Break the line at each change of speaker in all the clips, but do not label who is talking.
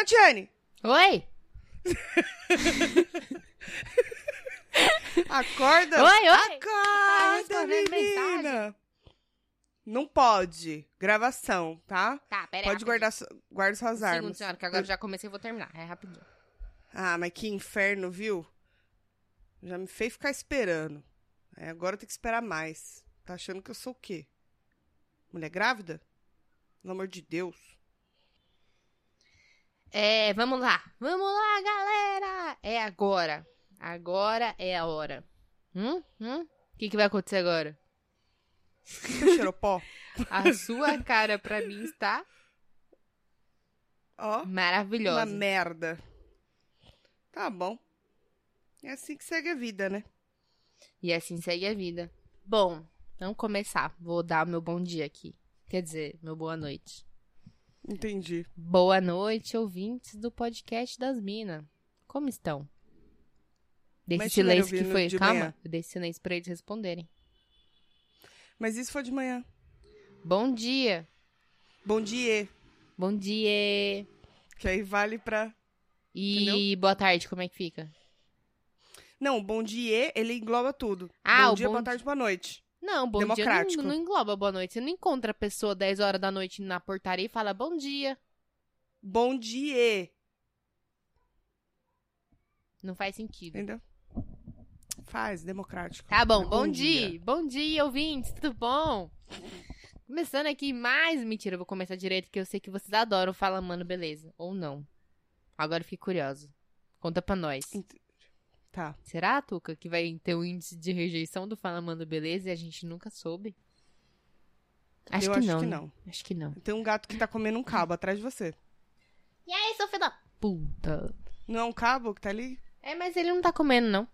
Tatiane!
Oi!
Acorda!
Oi, oi!
Acorda,
respondendo
menina! Não pode. Gravação, tá?
Tá, pera aí.
Pode guardar, guarda suas
Um segundo,
armas.
senhora, que agora eu já comecei e vou terminar. É rapidinho.
Ah, mas que inferno, viu? Já me fez ficar esperando. É, agora eu tenho que esperar mais. Tá achando que eu sou o quê? Mulher grávida? Pelo amor de Deus.
É, vamos lá. Vamos lá, galera! É agora. Agora é a hora. Hum? Hum? O que, que vai acontecer agora?
Cheirou pó?
A sua cara pra mim está
Ó, uma
maravilhosa.
merda. Tá bom. É assim que segue a vida, né?
E assim segue a vida. Bom, vamos começar. Vou dar o meu bom dia aqui. Quer dizer, meu boa noite.
Entendi.
Boa noite, ouvintes do podcast das Minas. Como estão? Desse
Mas
silêncio que foi.
de
Calma,
manhã?
dei silêncio pra eles responderem.
Mas isso foi de manhã.
Bom dia.
Bom dia.
Bom dia.
Que aí vale pra.
E boa tarde, como é que fica?
Não, bom dia, ele engloba tudo.
Ah,
bom dia,
bom
boa tarde, boa noite.
Não, bom
Democrático.
dia não, não engloba boa noite. Você não encontra a pessoa 10 horas da noite na portaria e fala bom dia.
Bom dia.
Não faz sentido.
Entendeu? Faz, democrático.
Tá bom,
Bom
bom,
dia.
dia. Bom dia, ouvintes, tudo bom? Começando aqui mais. Mentira, eu vou começar direito, que eu sei que vocês adoram Fala Mano, beleza. Ou não. Agora eu fiquei curiosa. Conta pra nós.
Tá.
Será, Tuca, que vai ter um índice de rejeição do Fala Mano, beleza e a gente nunca soube? Acho
Eu
que
acho
não.
que
né?
não.
Acho que não.
Tem um gato que tá comendo um cabo atrás de você.
E aí, seu filho da puta?
Não é um cabo que tá ali?
É, mas ele não tá comendo, não.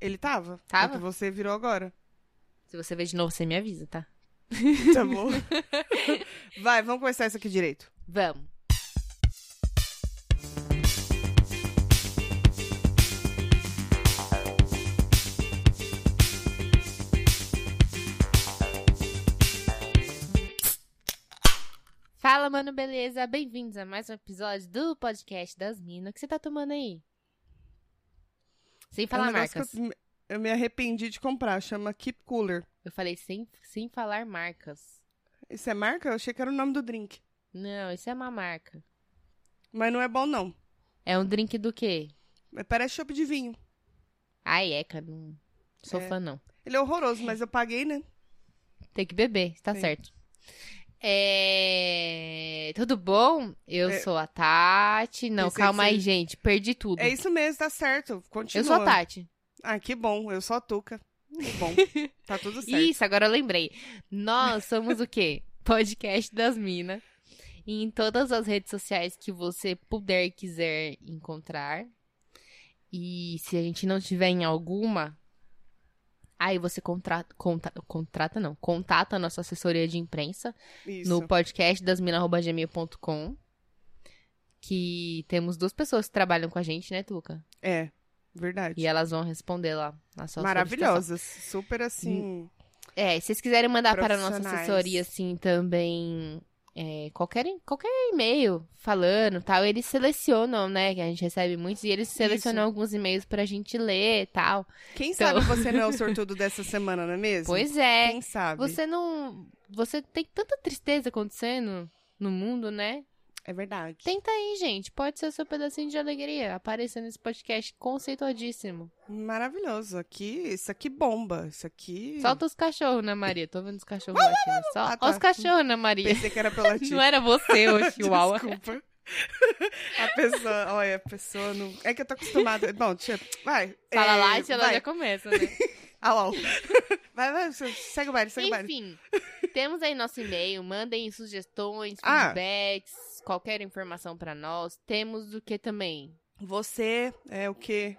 Ele tava.
Tava?
É que você virou agora.
Se você ver de novo, você me avisa, tá?
Tá bom. Vai, vamos começar isso aqui direito.
Vamos. Fala, mano, beleza? Bem-vindos a mais um episódio do podcast das minas. O que você tá tomando aí? Sem
É um
falar marcas.
eu, eu me arrependi de comprar. Chama Keep Cooler.
Eu falei sem, sem falar marcas.
Isso é marca? Eu achei que era o nome do drink.
Não, isso é uma marca.
Mas não é bom, não.
É um drink do quê?
Parece chopp de vinho.
Ai, Eca, não sou
É.
fã, não.
Ele é horroroso, mas eu paguei, né?
Tem que beber, tá
Sim.
certo. É... Tudo bom? Eu
É.
sou a Tati. Não, calma aí, gente. Perdi tudo.
É isso mesmo, tá certo. Continua.
eu sou a Tati.
Ah, que bom. Eu sou a Tuca. Que bom. tá tudo certo.
Isso, agora eu lembrei. Nós somos o quê? Podcast das Minas. Em todas as redes sociais que você puder quiser encontrar. E se a gente não tiver em alguma, aí você contrata, conta- contrata não, contata a nossa assessoria de imprensa
Isso.
no podcast dasmina.gmail.com. Que temos duas pessoas que trabalham com a gente, né, Tuca?
É, verdade.
E elas vão responder lá na sua.
Maravilhosas. Super assim.
É, se vocês quiserem mandar para a nossa assessoria, assim, também. É, qualquer, qualquer e-mail falando tal, eles selecionam, né? Que a gente recebe muitos, e eles selecionam alguns e-mails pra gente ler tal.
Quem
Então-
sabe você não é o sortudo dessa semana, não é mesmo?
Pois é.
Quem sabe?
Você não. Você tem tanta tristeza acontecendo no mundo, né?
É verdade.
Tenta aí, gente. Pode ser o seu pedacinho de alegria. Apareça nesse podcast conceituadíssimo.
Maravilhoso. Aqui, isso aqui bomba. Isso aqui.
Solta os cachorros, né, Maria? Tô vendo os cachorros latindo. Só
Ah, tá.
os cachorros, né, Maria?
Pensei que era tia.
Não era você, ô Chihuahua.
Desculpa. A pessoa, olha, a pessoa não. É que eu tô acostumada. Bom, tia, vai.
Fala
é,
lá e ela
vai.
já começa, né?
Ah, lá, ó. Vai, vai, segue o baile, segue o baile.
Enfim, temos aí nosso e-mail. Mandem sugestões,
Ah.
Qualquer informação pra nós. Temos o que também?
Você é o quê?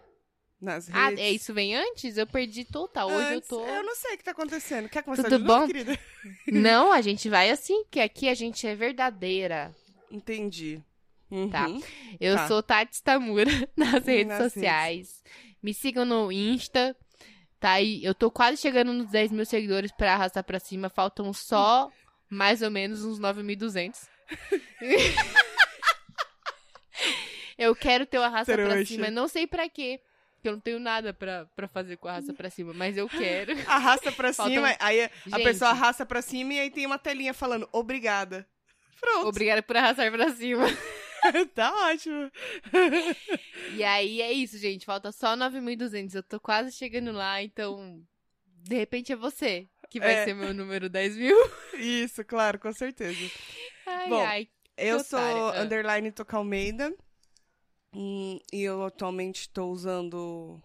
Nas
Ah,
redes?
é isso vem antes? Eu perdi total. Hoje
Antes,
eu tô.
Eu não sei o que tá acontecendo. Quer começar
Tudo
de novo,
bom?
querida?
Não, a gente vai assim, porque aqui a gente é verdadeira.
Entendi. Uhum.
Tá. Eu
Tá.
sou Tati Stamura nas redes
Nas
sociais. Me sigam no Insta. Tá aí, eu tô quase chegando nos 10 mil seguidores pra arrastar pra cima. Faltam só mais ou menos uns 9.200. Eu quero ter arrasta pra
Trouxa.
cima. Não sei pra quê. Porque eu não tenho nada pra, pra fazer com o arrasta pra cima. Mas eu quero.
Arrasta pra
Falta
cima, aí a
Gente.
pessoa arrasta pra cima e aí tem uma telinha falando obrigada. Pronto.
Obrigada por arrastar pra cima.
tá ótimo.
E aí é isso, gente. Falta só 9.200. Eu tô quase chegando lá, então. De repente é você que vai
É.
ser meu número 10 mil.
Isso, claro, com certeza.
Ai,
Bom,
ai.
Eu sou.
Ah.
underline Toca Almeida. E eu atualmente tô usando.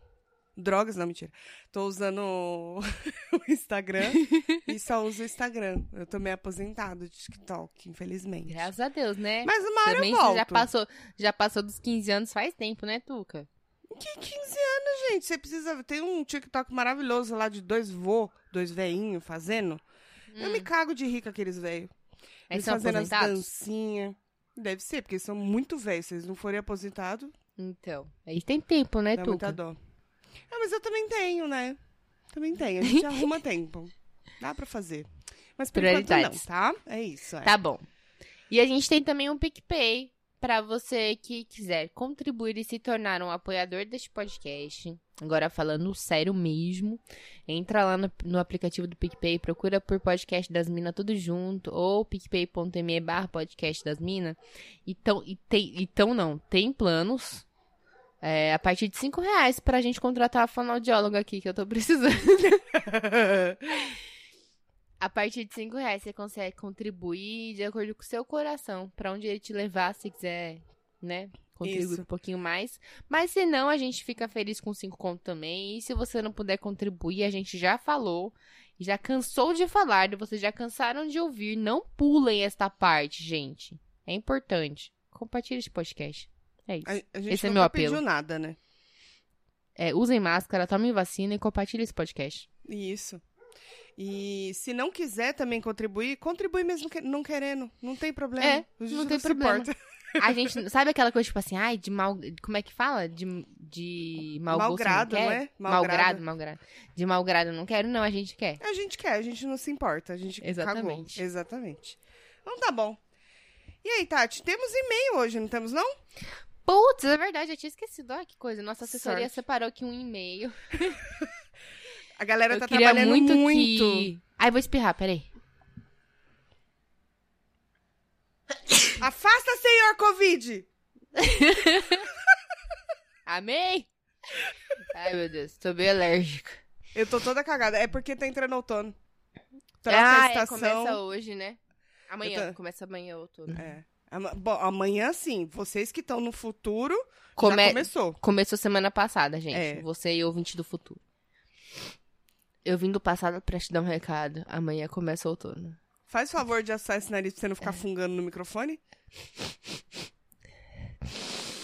Drogas, não, mentira. Tô usando o Instagram e só uso o Instagram. Eu tô meio aposentado de TikTok, infelizmente.
Graças a Deus, né?
Mas uma hora
Também
eu volto.
já passou, já passou dos 15 anos faz tempo, né, Tuca?
Que 15 anos, gente? Você precisa. Tem um TikTok maravilhoso lá de dois vô, dois veinhos fazendo. Eu me cago de rir com aqueles velhos.
Hum. Aí
Eles
são
fazendo as
aposentados?
dancinhas. Deve ser, porque eles são muito velhos. Se eles não forem aposentados,
Então, aí tem tempo, né,
dá muita dó. Ah, mas eu também tenho, né? Também tenho. A gente arruma tempo. Dá pra fazer. Mas por enquanto não, tá? É isso. É.
Tá bom. E a gente tem também um PicPay pra você que quiser contribuir e se tornar um apoiador deste podcast. Agora falando sério mesmo, entra lá no, no aplicativo do PicPay, procura por podcast das minas tudo junto, ou picpay.me barra podcast das minas. Então, e tem, então não, tem planos é, a partir de 5 reais pra gente contratar a fonoaudióloga aqui que eu tô precisando. A partir de 5 reais você consegue contribuir de acordo com o seu coração, pra onde ele te levar, se quiser, né? Contribuir
Isso.
um pouquinho mais. Mas se não, a gente fica feliz com 5 conto também. E se você não puder contribuir, a gente já falou. Já cansou de falar, vocês já cansaram de ouvir. Não pulem esta parte, gente. É importante. Compartilhe esse podcast. É isso.
A, a gente
Esse é meu apelo.
pediu nada, né?
É, usem máscara, tomem vacina e compartilhe esse podcast.
Isso. E se não quiser também contribuir, contribui mesmo que- não querendo. Não tem problema.
É,
A gente
não tem
se
problema.
importa.
A gente, sabe aquela coisa, tipo assim, ai, de mal. Como é que fala? De, de mau
Malgrado,
não,
não
quer?
é?
Malgrado,
Malgrado.
malgrado. De malgrado não quero, não, a gente quer.
A gente quer, a gente não se importa. A gente
Exatamente.
cagou. Exatamente. Então tá bom. E aí, Tati, temos e-mail hoje, não temos não?
Putz, é verdade, eu tinha esquecido. Olha que coisa. Nossa assessoria
Sorte.
separou aqui um e-mail.
A galera
Eu
tá trabalhando
muito,
muito.
que. Ai, vou espirrar, peraí.
Afasta, senhor Covid!
Amei! Ai, meu Deus, tô bem alérgica.
Eu tô toda cagada. É porque tá entrando outono. Troca
ah,
a
é,
estação.
começa hoje, né? Amanhã,
tô-
começa amanhã outono.
É. Ama- Bom, amanhã sim. Vocês que estão no futuro,
Come-
já começou.
Começou semana passada, gente.
É.
Você e ouvinte do futuro. Eu vim do passado pra te dar um recado. Amanhã começa o outono.
Faz favor de assar esse nariz pra você não
É.
ficar fungando no microfone.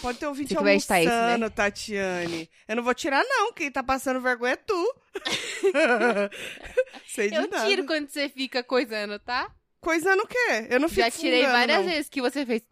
Pode ter ouvinte
vai editar isso, né?
almoçando, Tatiane. Eu não vou tirar, não. Quem tá passando vergonha é tu. Sei de
Eu
nada.
tiro quando você fica coisando, tá?
Coisando o quê? Eu não fico
Já tirei
fungando,
várias
não.
vezes que você fez.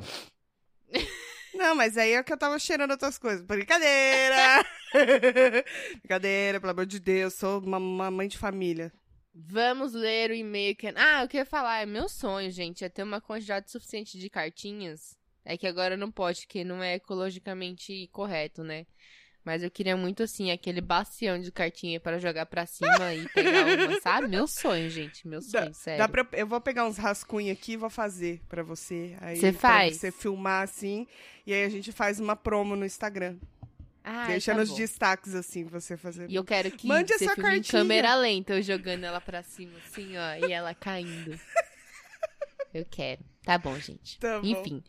Não, mas aí é que eu tava cheirando outras coisas. Brincadeira! Brincadeira, pelo amor de Deus. Sou uma, uma mãe de família.
Vamos ler o e-mail que. Ah, eu queria falar, é meu sonho, gente, é ter uma quantidade suficiente de cartinhas. É que agora não pode, porque não é ecologicamente correto, né? Mas eu queria muito, assim, aquele bacião de cartinha pra jogar pra cima e pegar uma, sabe? Meu sonho, gente, meu sonho, sério.
Dá pra, eu vou pegar uns rascunhos aqui e vou fazer pra você. Aí,
Você
pra
faz?
você filmar assim. E aí a gente faz uma promo no Instagram.
Ai,
Deixa
tá
nos
bom.
destaques assim, pra você fazer.
E eu quero que
Mande a
você filme em câmera lenta, eu jogando ela pra cima, assim, ó, e ela caindo. Eu quero. Tá bom, gente.
Tá bom.
Enfim.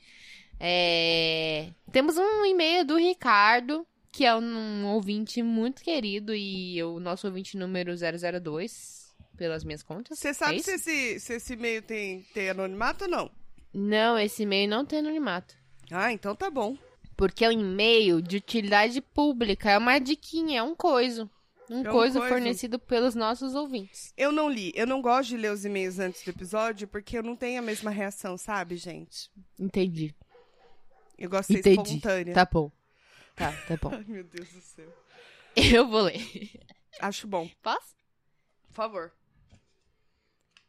É, Temos um e-mail do Ricardo, que é um ouvinte muito querido e o nosso ouvinte número 002, pelas minhas contas.
Você
É
sabe
isso?
se, esse, se esse e-mail tem, tem anonimato ou não?
Não, esse e-mail não tem anonimato.
Ah, então tá bom.
Porque é um e-mail de utilidade pública, é uma diquinha, é um coiso. Um
É um coiso.
fornecido pelos nossos ouvintes.
Eu não li. Eu não gosto de ler os e-mails antes do episódio porque eu não tenho a mesma reação, sabe, gente?
Entendi.
Eu gosto de ser
Entendi.
espontânea.
Tá bom. Tá, tá bom.
Ai, meu Deus do céu.
Eu vou ler.
Acho bom.
Posso?
Por favor.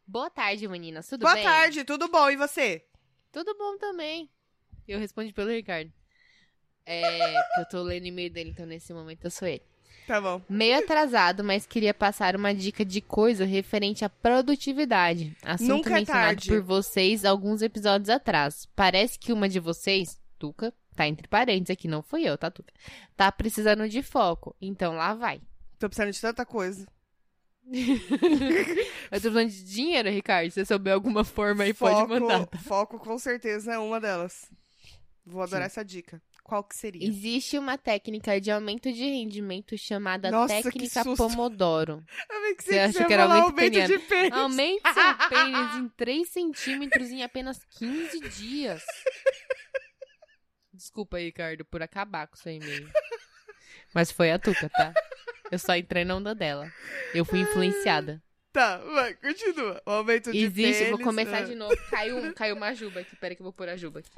Boa tarde, meninas. Tudo
Boa
bem?
tarde, tudo bom? E você?
Tudo bom também. Eu respondi pelo Ricardo. É, que eu tô lendo e-mail dele, então nesse momento eu sou ele.
Tá bom.
Meio atrasado, mas queria passar uma dica de coisa referente à produtividade. Assunto
Nunca é
mencionado
tarde.
por vocês alguns episódios atrás. Parece que uma de vocês, Tuca, tá entre parênteses aqui, não fui eu, tá, Tuca? Tá precisando de foco. Então lá vai.
Tô precisando de tanta coisa.
Eu tô falando de dinheiro, Ricardo. Se você souber alguma forma aí, pode mandar. tá?
Foco com certeza é uma delas. Vou adorar essa dica. Qual que seria?
Existe uma técnica de aumento de rendimento chamada
Nossa,
técnica. Pomodoro.
Eu que
Você
você,
acha que era aumento
aumento
peniano?
de pênis.
Aumente seu pênis em 3 centímetros em apenas 15 dias. Desculpa, Ricardo, por acabar com seu e-mail. Mas foi a Tuca, tá? Eu só entrei na onda dela. Eu fui influenciada.
Tá, vai, continua. O aumento de
Existe,
pênis.
vou começar
ah,
de novo. Caiu, caiu uma juba aqui. Peraí que eu vou pôr a juba aqui.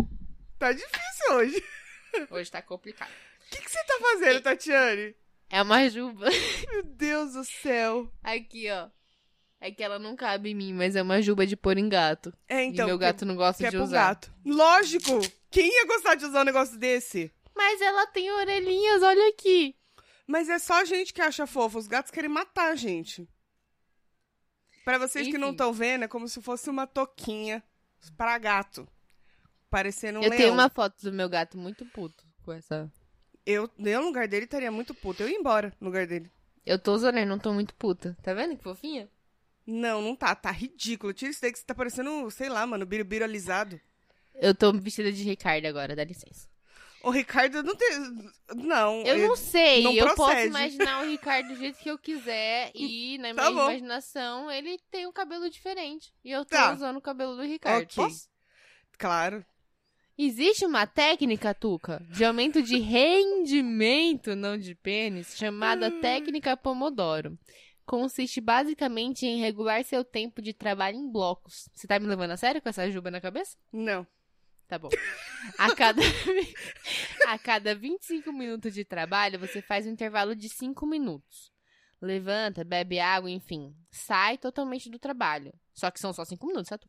Tá difícil hoje.
Hoje tá complicado.
O que, que você tá fazendo, Tatiane?
É uma juba.
Meu Deus do céu.
Aqui, ó. É que ela não cabe em mim, mas é uma juba de pôr em gato.
É, então.
e meu
que-
gato não gosta
que é
de
pro
usar.
gato. Lógico! Quem ia gostar de usar um negócio desse?
Mas ela tem orelhinhas, olha aqui.
Mas é só a gente que acha fofo. Os gatos querem matar a gente. Pra vocês que não
Enfim.
estão vendo, é como se fosse uma toquinha pra gato. Parecendo um
eu
leão.
tenho uma foto do meu gato muito puto com essa.
Eu, eu no lugar dele estaria muito puto. Eu ia embora no lugar dele.
Eu tô usando, não tô muito puta. Tá vendo que fofinha?
Não, não tá. Tá ridículo. Tira isso daí que você tá parecendo, sei lá, mano, birubiru alisado.
Eu tô vestida de Ricardo agora, dá licença.
O Ricardo não tem. Não.
Eu não sei,
não
eu posso
procede.
imaginar o Ricardo do jeito que eu quiser e na minha
Tá bom.
imaginação ele tem um cabelo diferente. E eu tô
Tá.
usando o cabelo do Ricardo.
Ok.
Posso?
Claro.
Existe uma técnica, Tuca, de aumento de rendimento, não de pênis, chamada
Hum.
técnica Pomodoro. Consiste basicamente em regular seu tempo de trabalho em blocos. Você tá me levando a sério com essa juba na cabeça?
Não.
Tá bom. A cada, a cada 25 minutos de trabalho, você faz um intervalo de 5 minutos. Levanta, bebe água, enfim. Sai totalmente do trabalho. Só que são só 5 minutos, sabe?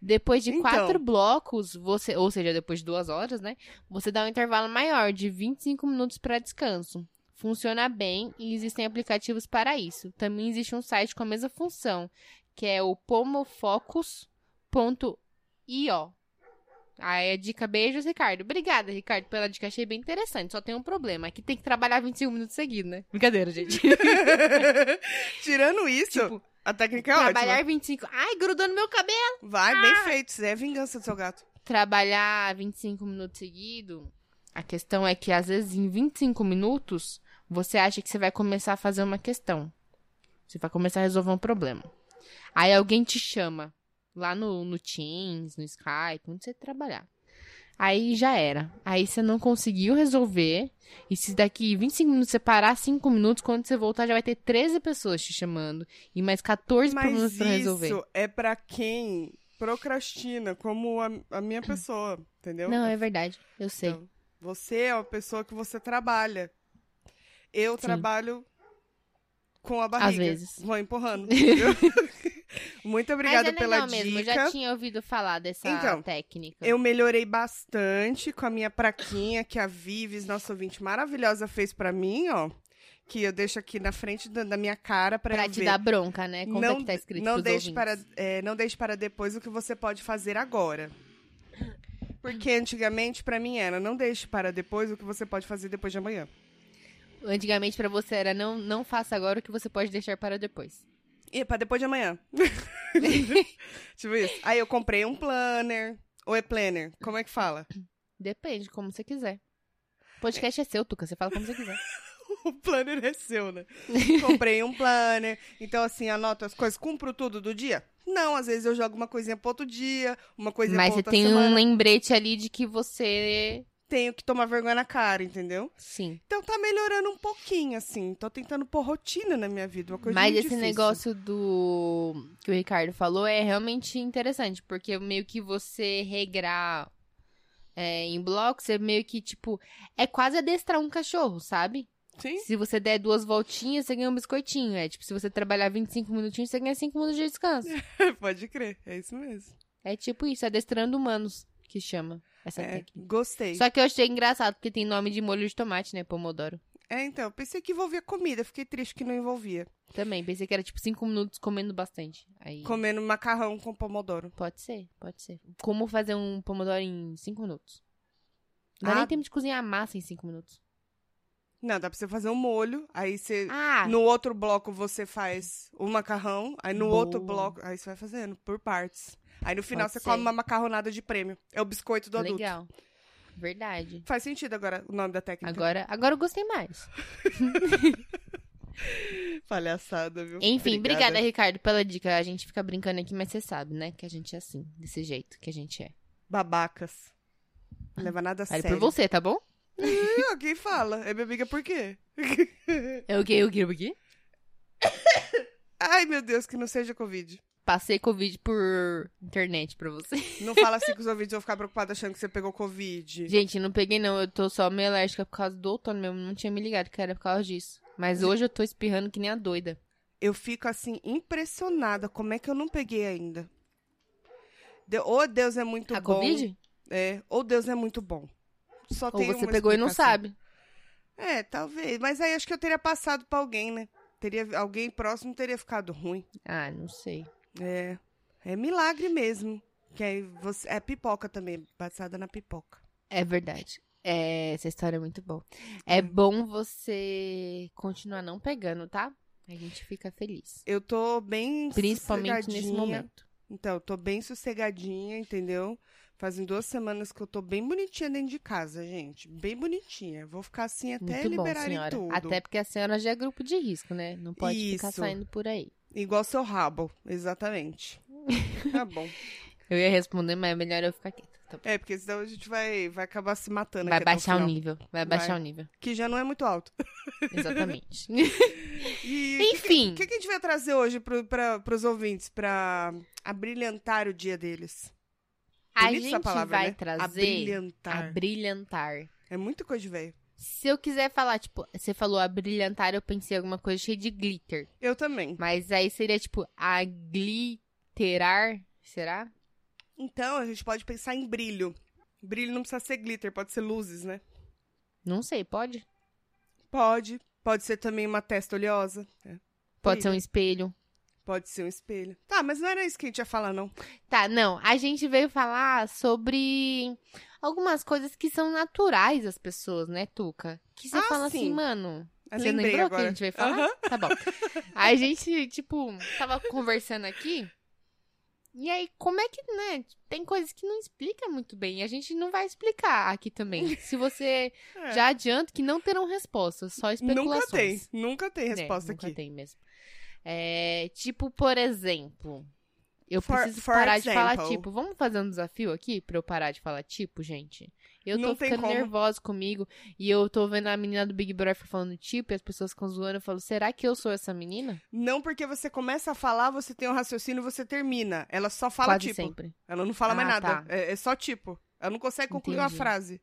Depois de
Então.
quatro blocos, você, ou seja, depois de duas horas, né? Você dá um intervalo maior de 25 minutos para descanso. Funciona bem e existem aplicativos para isso. Também existe um site com a mesma função, que é o pomofocus.io. Aí a dica, beijos, Ricardo. Obrigada, Ricardo, pela dica. Achei bem interessante. Só tem um problema, que tem que trabalhar 25 minutos seguidos, né? Brincadeira, gente.
Tirando isso,
tipo,
a técnica é
trabalhar
ótima.
25... Ai, grudou no meu cabelo!
Vai, bem feito. Isso é vingança do seu gato.
Trabalhar 25 minutos seguidos, a questão é que às vezes em 25 minutos, você acha que você vai começar a fazer uma questão. Você vai começar a resolver um problema. Aí alguém te chama lá no, no Teams, no Skype, onde você trabalhar. Aí já era. Aí você não conseguiu resolver. E se daqui 25 minutos você parar 5 minutos, quando você voltar já vai ter 13 pessoas te chamando. E mais 14
Mas
problemas
isso
resolver.
é pra quem procrastina, como a, a minha pessoa, entendeu?
Não, é verdade. Eu sei.
Então, você é uma pessoa que você trabalha. Eu
Sim.
trabalho com a barriga.
vezes.
Vou empurrando. Muito obrigada
Mas é
pela dica.
mesmo, eu já tinha ouvido falar dessa
Então,
técnica.
Eu melhorei bastante com a minha praquinha que a Vives, nossa ouvinte maravilhosa, fez pra mim, ó. Que eu deixo aqui na frente da, da minha cara pra,
Pra
eu
te
ver.
dar bronca, né? Conta
não,
que tá escrito
não deixe
ouvintes.
para é, não deixe para depois o que você pode fazer agora. Porque antigamente pra mim era não deixe para depois o que você pode fazer depois de amanhã.
Antigamente pra você era não, não faça agora o que você pode deixar para depois.
E pra depois de amanhã. tipo isso. Aí eu comprei um planner. Ou é planner? Como é que fala?
Depende, como você quiser. Podcast é seu, Tuca. Você fala como você quiser.
o planner é seu, né? Comprei um planner. Então, assim, anoto as coisas. Cumpro tudo do dia? Não, às vezes eu jogo uma coisinha pro outro dia, uma coisinha
Mas
pra
você
outra
tem
semana.
um lembrete ali de que você.
Tenho que tomar vergonha na cara, entendeu?
Sim.
Então tá melhorando um pouquinho, assim. Tô tentando pôr rotina na minha vida, uma coisa
Mas esse
difícil.
negócio do que o Ricardo falou é realmente interessante, porque meio que você regrar é, em bloco, você meio que, tipo, é quase adestrar um cachorro, sabe?
Sim?
Se você der duas voltinhas, você ganha um biscoitinho. É tipo, se você trabalhar 25 minutinhos, você ganha 5 minutos de descanso.
Pode crer, é isso mesmo.
É tipo isso, adestrando humanos. Que chama essa
É,
técnica.
gostei.
Só que eu achei engraçado, porque tem nome de molho de tomate, né? Pomodoro.
É, então, eu pensei que envolvia comida, fiquei triste que não envolvia.
Também, pensei que era tipo cinco minutos comendo bastante. Aí.
Comendo macarrão com pomodoro.
Pode ser, pode ser. Como fazer um pomodoro em cinco minutos? Não dá
Ah.
nem tempo de cozinhar a massa em cinco minutos.
Não, dá pra você fazer um molho, aí você.
Ah!
No outro bloco você faz o macarrão, aí no
Boa.
outro bloco. Aí você vai fazendo, por partes. Aí no final
Pode
você
ser.
come uma macarronada de prêmio. É o biscoito do adulto.
legal. Verdade.
Faz sentido agora o nome da técnica.
Agora, agora eu gostei mais.
Palhaçada, viu?
Enfim, obrigada, Ricardo, pela dica. A gente fica brincando aqui, mas você sabe, né? Que a gente é assim, desse jeito que a gente é.
Babacas. Não leva nada a
Vale
sério.
por você, tá bom?
Quem fala? É minha amiga por quê?
É o quê? O quê? O quê?
Ai, meu Deus, que não seja Covid.
Passei Covid por internet pra você.
Não fala assim com os ouvintes, vou ficar preocupada achando que você pegou Covid.
Gente, não peguei não. Eu tô só meio alérgica por causa do outono mesmo. Não tinha me ligado que era por causa disso. Mas hoje eu tô espirrando que nem a doida.
Eu fico assim, impressionada. Como é que eu não peguei ainda? De- Ou Deus é muito
a
bom.
Covid?
É, ou Deus é muito bom. Só
Ou
tem
você pegou e não sabe.
É, talvez. Mas aí acho que eu teria passado pra alguém, né? Teria, alguém próximo teria ficado ruim.
Ah, não sei.
É. É milagre mesmo. Que aí você. É pipoca também, passada na pipoca.
É verdade. É, essa história é muito boa. É bom você continuar não pegando, tá? A gente fica feliz.
Eu tô bem
Principalmente nesse momento.
Então, eu tô bem sossegadinha, entendeu? Fazem duas semanas que eu tô bem bonitinha dentro de casa, gente. Bem bonitinha. Vou ficar assim até
Muito bom,
liberarem tudo.
Até porque a senhora já é grupo de risco, né? Não pode ficar
Isso.
saindo por aí.
Igual seu rabo, exatamente. tá bom.
Eu ia responder, mas é melhor eu ficar quieta. Tá.
É, porque senão a gente vai, vai acabar se matando
Vai baixar o nível. Vai baixar
Vai.
o nível.
Que já não é muito alto.
Exatamente.
E
Enfim.
O que, que a gente vai trazer hoje pro, pra, pros ouvintes pra abrilhantar o dia deles?
a
Bonita essa
gente
palavra,
vai
né?
trazer.
Abrilhantar.
Abrilhantar.
É muito coisa de velho.
Se eu quiser falar, tipo, você falou abrilhantar, eu pensei em alguma coisa cheia de glitter.
Eu também.
Mas aí seria, tipo, agliterar, será?
Então, a gente pode pensar em brilho. Brilho não precisa ser glitter, pode ser luzes, né?
Não sei, pode?
Pode. Pode ser também uma testa oleosa. É.
Pode ser um
Brilho.
espelho.
Pode ser um espelho. Tá, mas não era isso que a gente ia falar, não.
Tá, não. A gente veio falar sobre algumas coisas que são naturais das pessoas, né, Tuca? Que você
Ah,
fala
sim.
assim, mano.
Eu
Você lembrou
agora.
que a gente veio falar?
Aham.
Tá bom. A gente, tipo, tava conversando aqui. E aí, como é que, né? Tem coisas que não explica muito bem. E a gente não vai explicar aqui também. Se você
É.
já adianta que não terão respostas, só especulações.
Nunca tem. Nunca tem
É,
resposta
nunca
aqui.
tem mesmo. É, tipo, por exemplo, eu
For-
preciso
for
parar de falar
example.
tipo. Vamos fazer um desafio aqui pra eu parar de falar tipo, gente? Eu tô
Não
ficando nervosa comigo e eu tô vendo a menina do Big Brother falando tipo e as pessoas ficam zoando. Eu falo, será que eu sou essa menina?
Não porque você começa a falar, você tem um raciocínio e você termina. Ela só fala
Quase
tipo.
sempre.
Ela não fala mais
Ah,
nada.
tá.
É, é só tipo. Ela não consegue concluir uma
Entendi.
frase.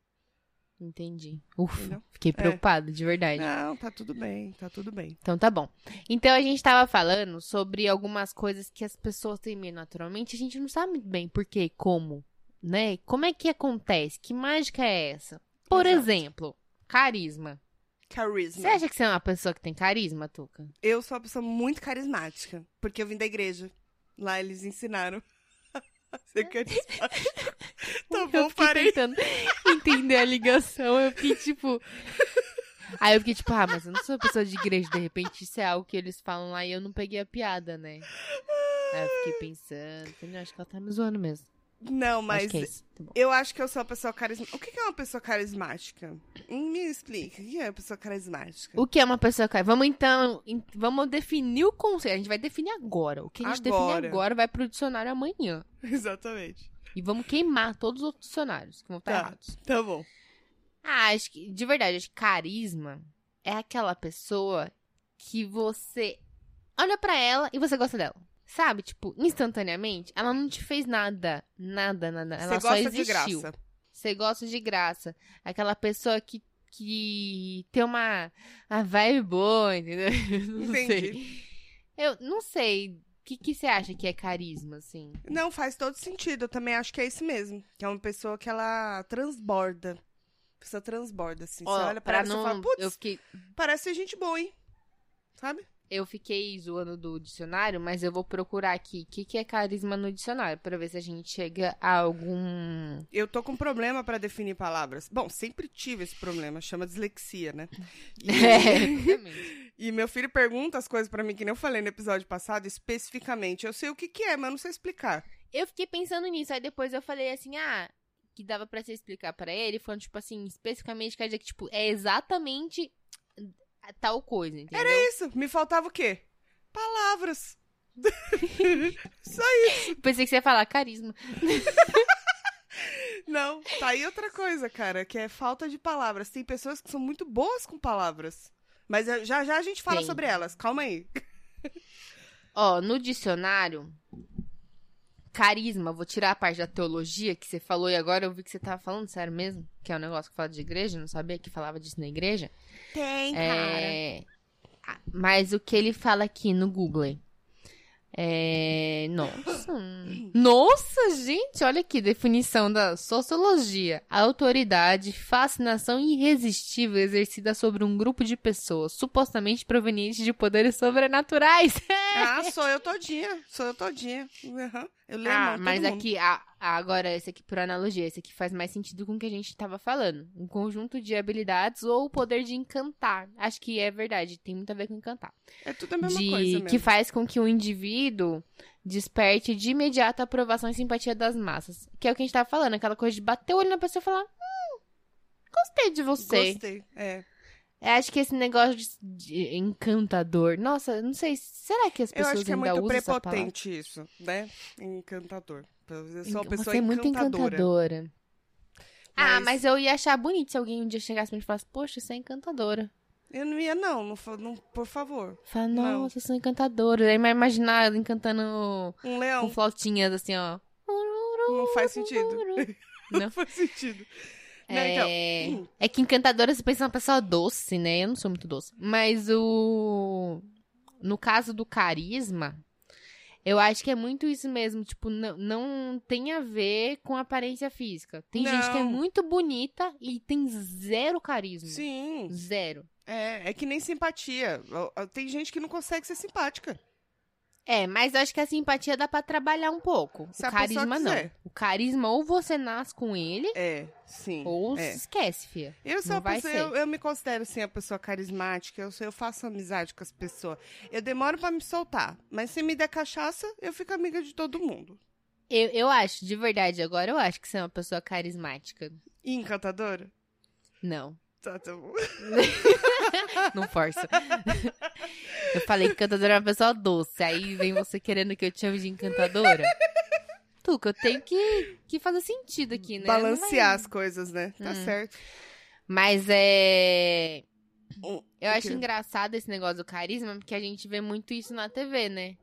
Entendi. Ufa,
Entendeu?
fiquei preocupada, de verdade.
Não, tá tudo bem, tá tudo bem.
Então tá bom. Então a gente tava falando sobre algumas coisas que as pessoas têm meio naturalmente, a gente não sabe muito bem por quê, como, né? Como é que acontece? Que mágica é essa? Por
Exato.
exemplo, carisma.
Carisma.
Você acha que você é uma pessoa que tem carisma, Tuca?
Eu sou uma pessoa muito carismática. Porque eu vim da igreja. Lá eles ensinaram. Ser carismática. tá bom, parei.
tentando entender a ligação, eu fiquei tipo... Aí eu fiquei tipo, ah, mas eu não sou uma pessoa de igreja, de repente isso é algo que eles falam lá e eu não peguei a piada, né? Aí eu fiquei pensando, falei, acho que ela tá me zoando mesmo.
Não,
acho
mas
que é. Tá
eu acho que eu sou uma pessoa carismática. O que é uma pessoa carismática? Hum, Me explica. O que é uma pessoa carismática?
O que é uma pessoa carismática? Vamos então, vamos definir o conceito. A gente vai definir agora. O que a gente
Agora.
definir agora vai pro dicionário amanhã.
Exatamente.
E vamos queimar todos os outros dicionários que vão estar
Tá.
errados.
Tá bom.
Ah, acho que, de verdade, acho que carisma é aquela pessoa que você olha pra ela e você gosta dela. Sabe? Tipo, instantaneamente, ela não te fez nada. Nada, nada. Ela
Você
só
gosta de
existiu.
graça.
Você gosta de graça. Aquela pessoa que, que tem uma, uma vibe boa, entendeu? Não
Entendi.
sei. Eu não sei que, que você acha que é carisma, assim?
Não, faz todo sentido. Eu também acho que é isso mesmo. Que é uma pessoa que ela transborda. A pessoa transborda, assim.
Ó,
você olha pra, ela e
não...
você fala, putz,
fiquei,
parece ser gente boa, hein? Sabe?
eu fiquei zoando do dicionário, mas eu vou procurar aqui o que, que é carisma no dicionário pra ver se a gente chega a algum.
Eu tô com problema pra definir palavras. Bom, sempre tive esse problema, chama dislexia, né? E,
É, exatamente.
E meu filho pergunta as coisas pra mim, que nem eu falei no episódio passado, especificamente. Eu sei o que que é, mas eu não sei explicar.
Eu fiquei pensando nisso, aí depois eu falei assim, ah, que dava pra você explicar pra ele, falando, tipo assim, especificamente quer dizer que, tipo, é exatamente tal coisa, entendeu?
Era isso. Me faltava o quê? Palavras. Só isso.
Pensei que você ia falar carisma.
Não, tá aí outra coisa, cara, que é falta de palavras. Tem pessoas que são muito boas com palavras. Mas já já a gente fala
Tem.
sobre elas. Calma aí.
Ó, no dicionário, carisma, vou tirar a parte da teologia que você falou e agora eu vi que você tava falando sério mesmo, que é um negócio que fala de igreja, não sabia que falava disso na igreja.
Tem,
É... ah, Mas o que ele fala aqui no Google é. Nossa. Nossa, gente, olha aqui, definição da sociologia. Autoridade, fascinação irresistível exercida sobre um grupo de pessoas, supostamente provenientes de poderes sobrenaturais.
Ah, sou eu todinha. Sou eu todinha. Uhum. Eu leio
Ah, mas
mundo.
aqui, a- a- agora, esse aqui por analogia, esse aqui faz mais sentido com o que a gente tava falando. Um conjunto de habilidades ou o poder de encantar. Acho que é verdade, tem muito a ver com encantar.
É tudo a mesma
de
coisa mesmo.
que faz com que o indivíduo desperte de imediato a aprovação e simpatia das massas. Que é o que a gente tava falando, aquela coisa de bater o olho na pessoa e falar: Hum, gostei de você.
Gostei. É.
Eu acho que esse negócio de, de encantador. Nossa, não sei. Será que as
Eu
pessoas
acho que é
ainda
muito
usam
prepotente isso, né? Encantador. Eu sou uma pessoa
Você é muito
encantadora.
encantadora. Ah,
Mas-
mas eu ia achar bonito se alguém um dia chegasse pra mim e falasse, poxa, você é encantadora.
Eu não ia, não. não, não por favor.
Fala,
Não.
nossa, eu sou encantadora. Aí vai imaginar ela encantando
Um
com
leão
flautinhas assim, ó.
não faz sentido.
Não.
Não faz sentido. Não, então.
É... é que encantadora você pensa numa pessoa doce, né? Eu não sou muito doce. Mas o. No caso do carisma, eu acho que é muito isso mesmo. Tipo, não, não tem a ver com aparência física. Tem gente que é
Não.
muito bonita e tem zero carisma.
Sim.
Zero.
É, é que nem simpatia. Tem gente que não consegue ser simpática.
É, mas acho que a simpatia dá pra trabalhar um pouco.
Se
o carisma não. O carisma ou você nasce com ele,
É, sim.
ou
é.
esquece, fia.
Eu sou
Não
uma pessoa, eu, eu me considero assim a pessoa carismática, eu, eu faço amizade com as pessoas. Eu demoro pra me soltar, mas se me der cachaça, eu fico amiga de todo mundo.
Eu, eu acho, de verdade, agora eu acho que você é uma pessoa carismática.
E encantadora?
Não,
Tá, tá bom.
não força. eu falei que encantadora é uma pessoa doce, aí vem você querendo que eu te chame de encantadora. Tuca, eu tenho que, que fazer sentido aqui, né?
Balancear as coisas, né? Tá
Hum.
certo.
Mas é. Eu acho engraçado esse negócio do carisma, porque a gente vê muito isso na TV, né?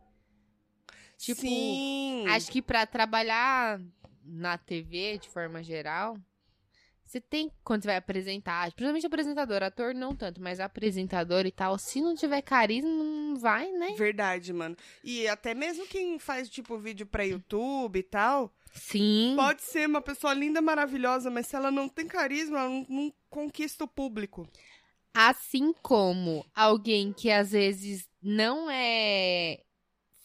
Tipo,
Sim.
Acho que pra trabalhar na TV, de forma geral, você tem, quando você vai apresentar, principalmente apresentador, ator não tanto, mas apresentador e tal, se não tiver carisma, não vai, né?
Verdade, mano. E até mesmo quem faz, tipo, vídeo pra YouTube e tal,
Sim.
pode ser uma pessoa linda, maravilhosa, mas se ela não tem carisma, ela não, não conquista o público.
Assim como alguém que às vezes não é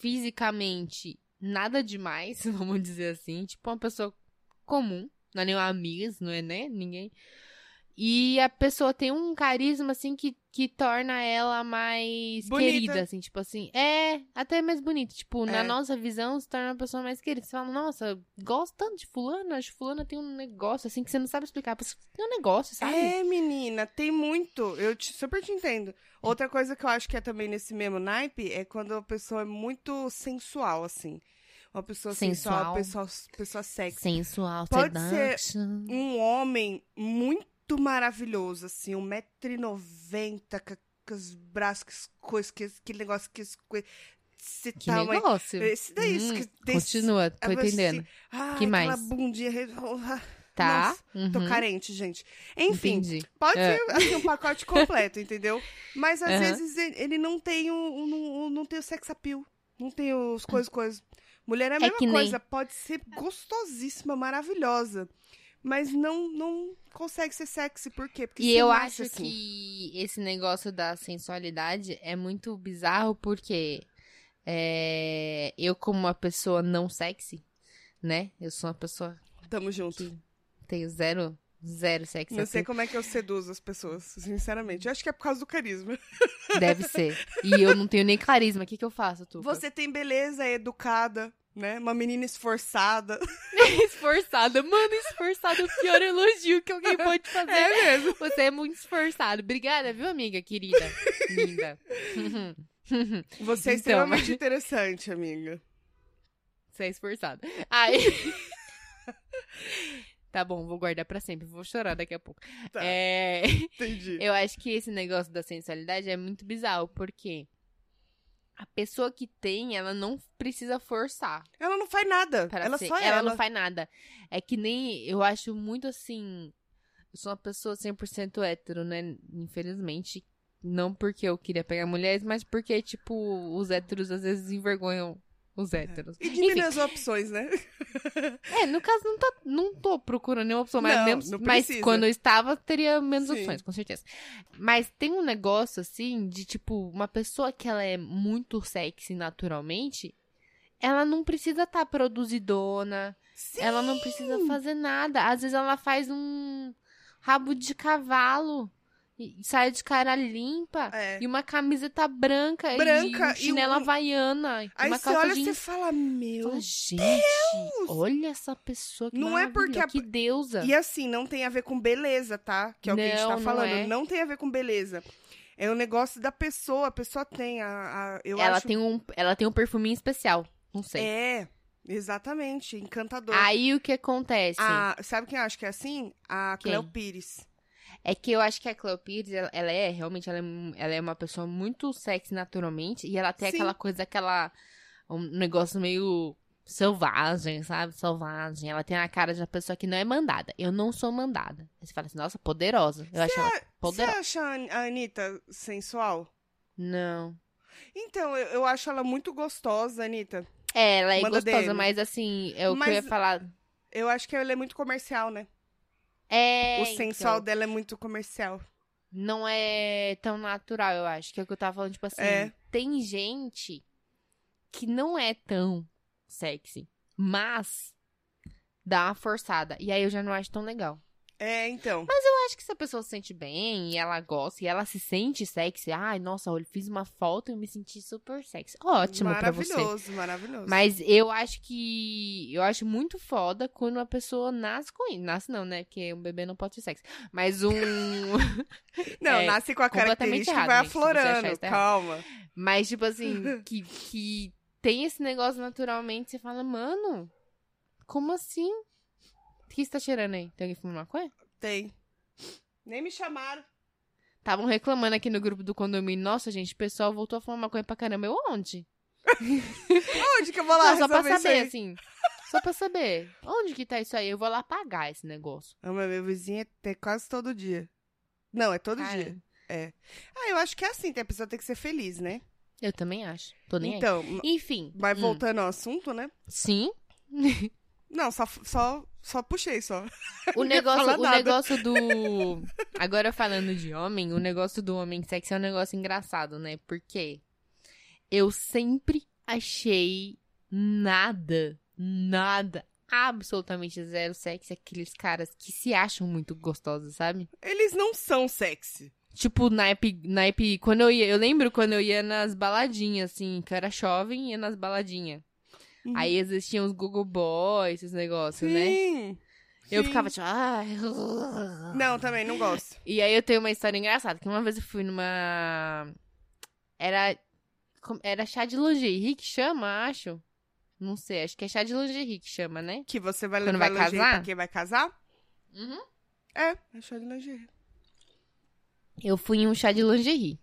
fisicamente nada demais, vamos dizer assim, tipo uma pessoa comum, não é nenhuma amiga, não é, né? Ninguém. E a pessoa tem um carisma, assim, que, que torna ela mais
Bonita.
querida, assim, tipo assim. É, até mais bonita. Tipo, na
É.
nossa visão, se torna uma pessoa mais querida. Você fala, nossa, gosto tanto de fulano, acho que fulano tem um negócio, assim, que você não sabe explicar. Tem um negócio, sabe?
É, menina, tem muito. Eu te- super te entendo. Outra coisa que eu acho que é também nesse mesmo naipe é quando a pessoa é muito sensual, assim. Uma pessoa sensual,
Sensual.
pessoa, pessoa sexy.
Sensual,
Pode ser. Um homem muito maravilhoso, assim, 1,90m, com, com os braços, com as coisas, que, aquele negócio que. Esse
Que
tamanho.
negócio.
Esse daí,
Hum,
que desse-
Continua, tô
assim,
entendendo.
ah,
Que
aquela
mais?
bundinha. re-
Tá?
Nossa, Tô
uhum,
carente, gente. Enfim,
Entendi.
Pode
É.
ser assim, um pacote completo, entendeu? Mas às
Aham.
vezes ele, ele não tem o, o- não, não tem o sex appeal. Não tem os coisas, coisas. Mulher é a mesma
que nem-
coisa, pode ser gostosíssima, maravilhosa. Mas não, não consegue ser sexy, por quê? Porque
E eu acho
assim.
que esse negócio da sensualidade é muito bizarro porque é, eu, como uma pessoa não sexy, né? Eu sou uma pessoa
Tamo junto.
tenho zero, zero sexy.
Não sei
appeal.
como é que eu seduzo as pessoas, sinceramente. Eu acho que é por causa do carisma.
Deve ser. E eu não tenho nem carisma. O que, que eu faço, tu?
Você tem beleza, é educada, né? Uma menina esforçada.
esforçada. Mano, esforçado é o pior elogio que alguém pode fazer.
É mesmo.
Você é muito esforçado. Obrigada, viu, amiga querida? Linda.
Você é
Então,
extremamente interessante, amiga.
Você é esforçado. Aí. Tá bom, vou guardar pra sempre. Vou chorar daqui a pouco.
Tá,
É,
entendi.
eu acho que esse negócio da sensualidade é muito bizarro, porque a pessoa que tem, ela não precisa forçar.
Ela não faz nada.
Para
ela
ser.
só é
ela
ela.
não faz nada. É que nem. Eu acho muito assim. Eu sou uma pessoa 100% hétero, né? Infelizmente. Não porque eu queria pegar mulheres, mas porque, tipo, os héteros às vezes envergonham os héteros.
E diminui as opções, né?
é, no caso, não, tá, não tô procurando nenhuma opção, mas,
Não,
mesmo-
não
mas quando eu estava, teria menos
Sim.
opções, com certeza. Mas tem um negócio, assim, de, tipo, uma pessoa que ela é muito sexy naturalmente, ela não precisa estar produzidona,
Sim.
ela não precisa fazer nada. Às vezes ela faz um rabo de cavalo e sai de cara limpa.
É.
E uma camiseta branca,
Branca
e um
e
chinela
um-
havaiana. e
Aí
uma
você olha e você fala, meu.
Fala, gente, olha essa pessoa que
Não é porque a-
que deusa.
E assim, não tem a ver com beleza, tá? Que é o que a gente
Não,
tá
não
falando.
é.
Não, tem a ver com beleza. É o negócio da pessoa. A pessoa tem a. a- eu
ela
acho...
tem um, ela tem um perfuminho especial, não sei.
É, exatamente. Encantador.
Aí o que acontece?
A- sabe quem eu acho que é assim? A
Quem?
Cleo Pires.
É que eu acho que a Cleo Pires, ela, ela é realmente, ela é, ela é uma pessoa muito sexy naturalmente. E ela tem
Sim.
aquela coisa, aquela. Um negócio meio selvagem, sabe? Selvagem. Ela tem a cara de uma pessoa que não é mandada. Eu não sou mandada. Aí você fala assim, nossa, poderosa. Eu acho ela
Você
poderosa.
acha a An- a Anitta sensual?
Não.
Então, eu, eu acho ela muito gostosa, Anitta.
É, ela é
Manda
gostosa,
DM.
mas assim, é o que eu
Mas-
ia falar.
Eu acho que ela é muito comercial, né?
É.
o sensual
então,
dela é muito comercial.
não é tão natural, eu acho. Que é o que eu tava falando, tipo assim.
É.
Tem gente que não é tão sexy, mas dá uma forçada. E aí eu já não acho tão legal.
É, então.
Eu acho que se a pessoa se sente bem e ela gosta e ela se sente sexy, ai, nossa, olha, fiz uma foto e eu me senti super sexy. Ótimo pra você.
maravilhoso, maravilhoso.
Mas eu acho que. Eu acho muito foda quando uma pessoa nasce com isso. Nasce não, né? Porque um bebê não pode ter sexo. Mas um.
Não,
é
nasce com a característica
errado,
vai
gente,
aflorando. Calma.
Mas, tipo assim, que, que tem esse negócio naturalmente, você fala, mano, como assim? O que você tá cheirando aí? Tem alguém fumando maconha?
Tem. Nem me chamaram.
Estavam reclamando aqui no grupo do condomínio. Nossa, gente, o pessoal voltou a fumar maconha pra caramba. Eu onde?
Onde que eu vou lá
Não, só pra saber,
aí?
assim. Só pra saber. Onde que tá isso aí? Eu vou lá pagar esse negócio.
Mas meu vizinho é quase todo dia. Não, é todo
Cara,
dia. É. Ah, eu acho que é assim, a pessoa tem que ser feliz, né?
Eu também acho. Tô nem aí.
Então,
Enfim.
mas
hum,
voltando ao assunto, né?
Sim.
Não, só, só, só puxei só.
O negócio, o
nada.
negócio do. Agora falando de homem, o negócio do homem sexy é um negócio engraçado, né? Porque eu sempre achei nada, nada, absolutamente zero sexy aqueles caras que se acham muito gostosos, sabe?
Eles não são sexy.
Tipo, naipe, naipe, quando eu ia, eu lembro quando eu ia nas baladinhas, assim, que eu era jovem, ia nas baladinhas.
Uhum.
Aí existiam os Google Boys, esses negócios, né?
Sim.
Eu
sim.
ficava tipo, ai.
Não, também não gosto.
E aí eu tenho uma história engraçada, que uma vez eu fui numa. Era. Era chá de lingerie que chama, acho. Não sei, acho que é chá de lingerie que chama, né?
Que você vai
Quando
levar
vai
lingerie
casar?
pra quem vai casar?
Uhum.
É, é show de lingerie.
Eu fui em um chá de lingerie.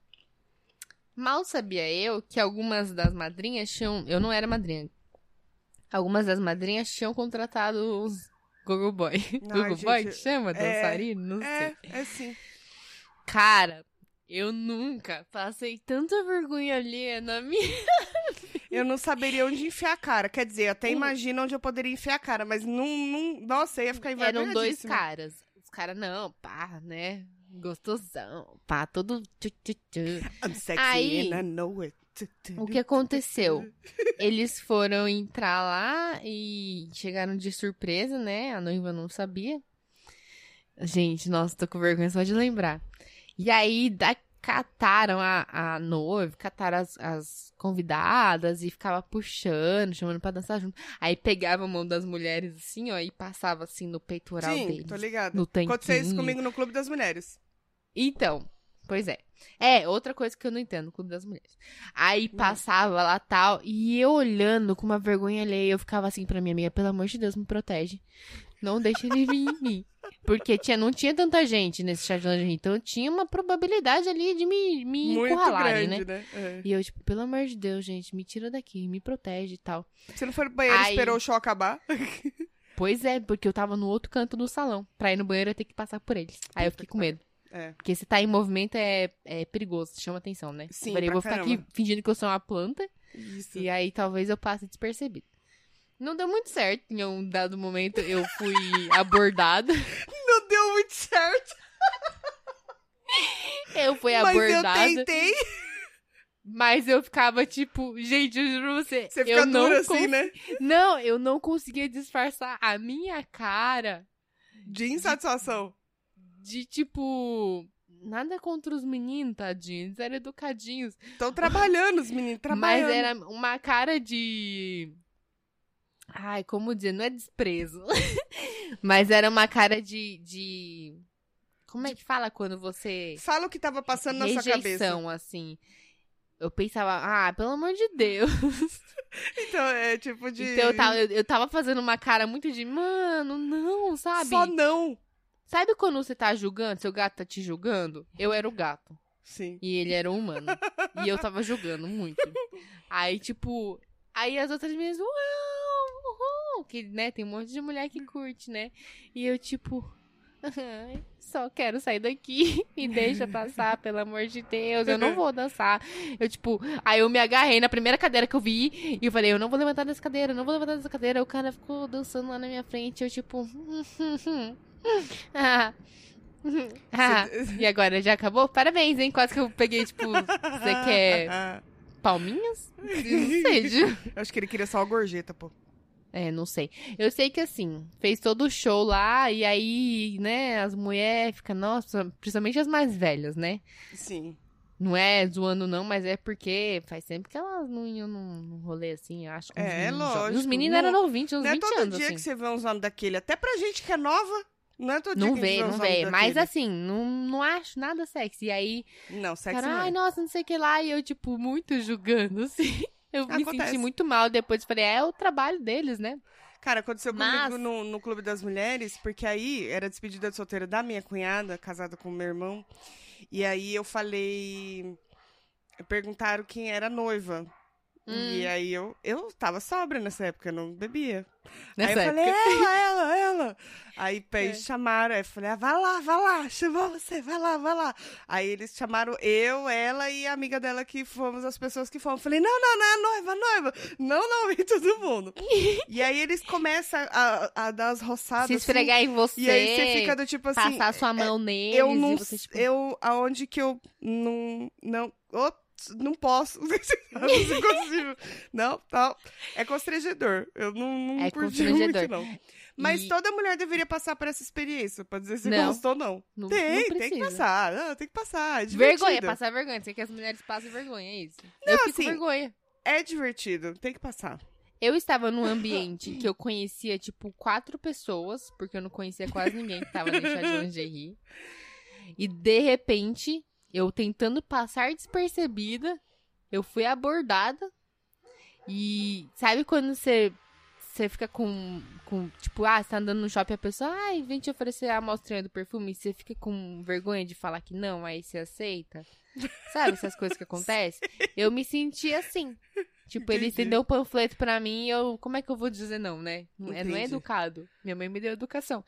Mal sabia eu que algumas das madrinhas tinham. Eu não era madrinha. Algumas das madrinhas tinham contratado os Google Boy. Google Boy
gente,
que chama?
é,
Dançarino? Não sei.
É, é sim.
Cara, eu nunca passei tanta vergonha alheia na minha.
eu não saberia onde enfiar a cara. Quer dizer, eu até imagino onde eu poderia enfiar a cara, mas não. não nossa, eu ia ficar
Eram dois
envergonhadíssima.
caras. Os caras, não, pá, né? Gostosão, pá, todo. tchu, tchu, tchu.
I'm sexy
Aí,
and I know it.
O que aconteceu? Eles foram entrar lá e chegaram de surpresa, né? A noiva não sabia. Gente, nossa, tô com vergonha só de lembrar. E aí, da, cataram a, a noiva, cataram as, as convidadas e ficava puxando, chamando pra dançar junto. Aí pegava a mão das mulheres assim, ó, e passava assim no peitoral
Sim,
deles.
tô ligado.
No tanquinho.
Aconteceu isso comigo no Clube das Mulheres.
Então, pois é. É, outra coisa que eu não entendo Clube das Mulheres. Aí passava lá tal, e eu olhando com uma vergonha alheia, eu ficava assim pra minha amiga, pelo amor de Deus, me protege. Não deixa ele vir em mim. Porque tinha, não tinha tanta gente nesse lingerie, então tinha uma probabilidade ali de me, me
Muito
encurralarem,
grande,
né?
né? É.
E eu, tipo, pelo amor de Deus, gente, me tira daqui, me protege e tal.
Você não foi no banheiro e
Aí-
esperou o show acabar?
Pois é, porque eu tava no outro canto do salão. Pra ir no banheiro eu ia ter que passar por eles. Aí eu fiquei com medo.
É.
Porque se tá em movimento é, é perigoso, chama atenção, né?
Sim,
eu falei, eu vou ficar
caramba.
aqui fingindo que eu sou uma planta
Isso.
e aí talvez eu passe despercebido. Não deu muito certo. Em um dado momento eu fui abordada.
Não deu muito certo,
Eu fui
mas eu
abordada.
tentei.
Mas eu ficava tipo, gente, eu juro pra você.
Você
eu
fica
não
dura
cons-
assim, né?
Não, eu não conseguia disfarçar a minha cara
De insatisfação.
De tipo. Nada contra os meninos, tadinhos. Eles eram educadinhos.
Estão trabalhando, os meninos, trabalhando.
Mas era uma cara de. Ai, como dizer? Não é desprezo. Mas era uma cara de. de... Como é que fala quando você.
Fala o que tava passando na sua cabeça.
Rejeição, assim. Eu pensava, ah, pelo amor de Deus.
Então, é tipo de...
Então eu tava, eu, eu tava fazendo uma cara muito de, mano, não, sabe?
Só não.
Sabe quando você tá julgando, seu gato tá te julgando? Eu era o gato.
Sim.
E ele era um humano. e eu tava julgando muito. Aí, tipo. Aí as outras meninas, uau, uhul, que, né, tem um monte de mulher que curte, né? E eu, tipo. "Ai, Só quero sair daqui. Me deixa passar, pelo amor de Deus. Eu não vou dançar. Eu, tipo, aí eu me agarrei na primeira cadeira que eu vi. E eu falei, eu não vou levantar dessa cadeira, eu não vou levantar dessa cadeira. O cara ficou dançando lá na minha frente. Eu, tipo. Ah, ah. E agora, já acabou? Parabéns, hein? Quase que eu peguei, tipo, você quer palminhas? Não sei,
acho que ele queria só a gorjeta, pô.
É, não sei. Eu sei que, assim, fez todo o show lá, e aí, né, as mulheres ficam, nossa, principalmente as mais velhas, né?
Sim.
Não é zoando, não, mas é porque faz tempo que elas não iam num, rolê assim, eu acho.
É, lógico.
Os meninos
Não-
eram novinhos, uns
Não é
20
todo
anos,
dia
assim.
que você vê uns homens daquele. Até pra gente que é nova, não é todo dia
Não
que a gente
vê, não vê. Mas
daquele.
assim, não, não acho nada sexy. E aí,
Não, sexy
cara,
não é.
ai, nossa, não sei o que lá. E eu, tipo, muito julgando, assim. Eu me
Acontece.
senti muito mal. Depois falei, é o trabalho deles, né?
Cara, aconteceu
Mas-
comigo no, no Clube das Mulheres, porque aí era despedida de solteira da minha cunhada, casada com o meu irmão. E aí eu falei. Perguntaram quem era a noiva. E
Hum.
aí eu, eu tava sóbria nessa época, eu não bebia.
Nessa
aí eu falei,
época.
ela, ela, ela. Aí
É.
eles chamaram, aí eu falei, ah, vai lá, vai lá, chamou você, vai lá, vai lá. Aí eles chamaram eu, ela e a amiga dela que fomos as pessoas que fomos. Eu falei, não, não, não, é noiva, noiva. Não, não, vem todo mundo. e aí eles começam a, a dar as roçadas.
Se
assim,
esfregar em você.
e aí você fica do tipo assim,
Passar sua mão neles.
eu não,
e você, tipo,
eu, aonde que eu não, não, ops, não posso, não consigo, não, não, é constrangedor, eu não, não
É
curti muito, não. Mas
E-
toda mulher deveria passar por essa experiência, pra dizer se
Não.
gostou ou não.
Não,
tem,
não
tem que passar, não, tem que passar, é
Vergonha,
divertido.
passar vergonha. Você quer que as mulheres passem vergonha, é isso?
Não,
eu
assim,
vergonha.
É divertido, tem que passar.
Eu estava num ambiente que eu conhecia, tipo, quatro pessoas, porque eu não conhecia quase ninguém que tava no chá de lingerie. E, de repente, eu tentando passar despercebida, eu fui abordada. E sabe quando você, você fica com, com, tipo, ah, você tá andando no shopping e a pessoa, ai, vem te oferecer a amostrinha do perfume, e você fica com vergonha de falar que não, aí você aceita? Sabe essas coisas que acontecem? Eu me senti assim. Tipo, ele
Entendi.
estendeu o panfleto pra mim e eu. Como é que eu vou dizer não, né? Não é, não é
Entendi.
educado. Minha mãe me deu educação.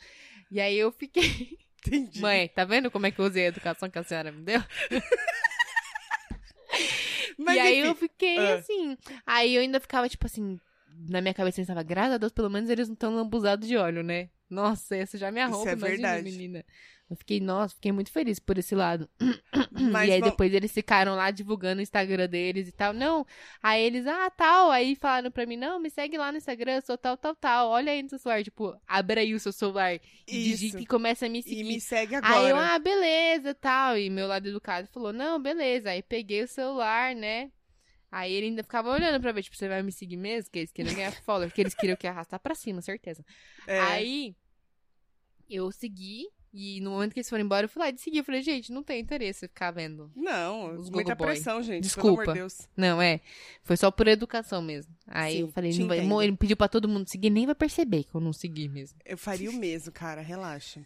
E aí eu fiquei.
Entendi.
Mãe, tá vendo como é que eu usei a educação que a senhora me deu?
Mas
e aí
enfim,
eu fiquei
ah.
assim. Aí eu ainda ficava, tipo assim, na minha cabeça eu pensava, graças a Deus, pelo menos eles não estão lambuzados de óleo, né? Nossa, essa já me arromba,
é
imagina,
verdade.
menina. Eu fiquei, nossa, fiquei muito feliz por esse lado.
Mas
e aí
vam-
depois eles ficaram lá divulgando o Instagram deles e tal. Não, aí eles, ah, tal. Aí falaram pra mim, não, me segue lá no Instagram, eu sou tal, tal, tal. Olha aí no seu celular, tipo, abre aí o seu celular, e digita e começa a me seguir.
E me segue
Aí
agora.
eu, ah, beleza, tal. E meu lado educado falou, não, beleza. Aí peguei o celular, né? Aí ele ainda ficava olhando pra ver, tipo, você vai me seguir mesmo? Que eles queriam ganhar follower, que eles queriam que arrastar pra cima, certeza.
É.
Aí eu segui, e no momento que eles foram embora, eu fui lá e segui. Eu falei, gente, não tem interesse ficar vendo.
Não,
Os
muita
Boy.
pressão, gente.
Desculpa.
Pelo amor de Deus.
Não, é. Foi só por educação mesmo. Aí
Sim,
eu falei, não vai, ele pediu pra todo mundo seguir, nem vai perceber que eu não segui mesmo.
Eu faria o mesmo, cara, relaxa.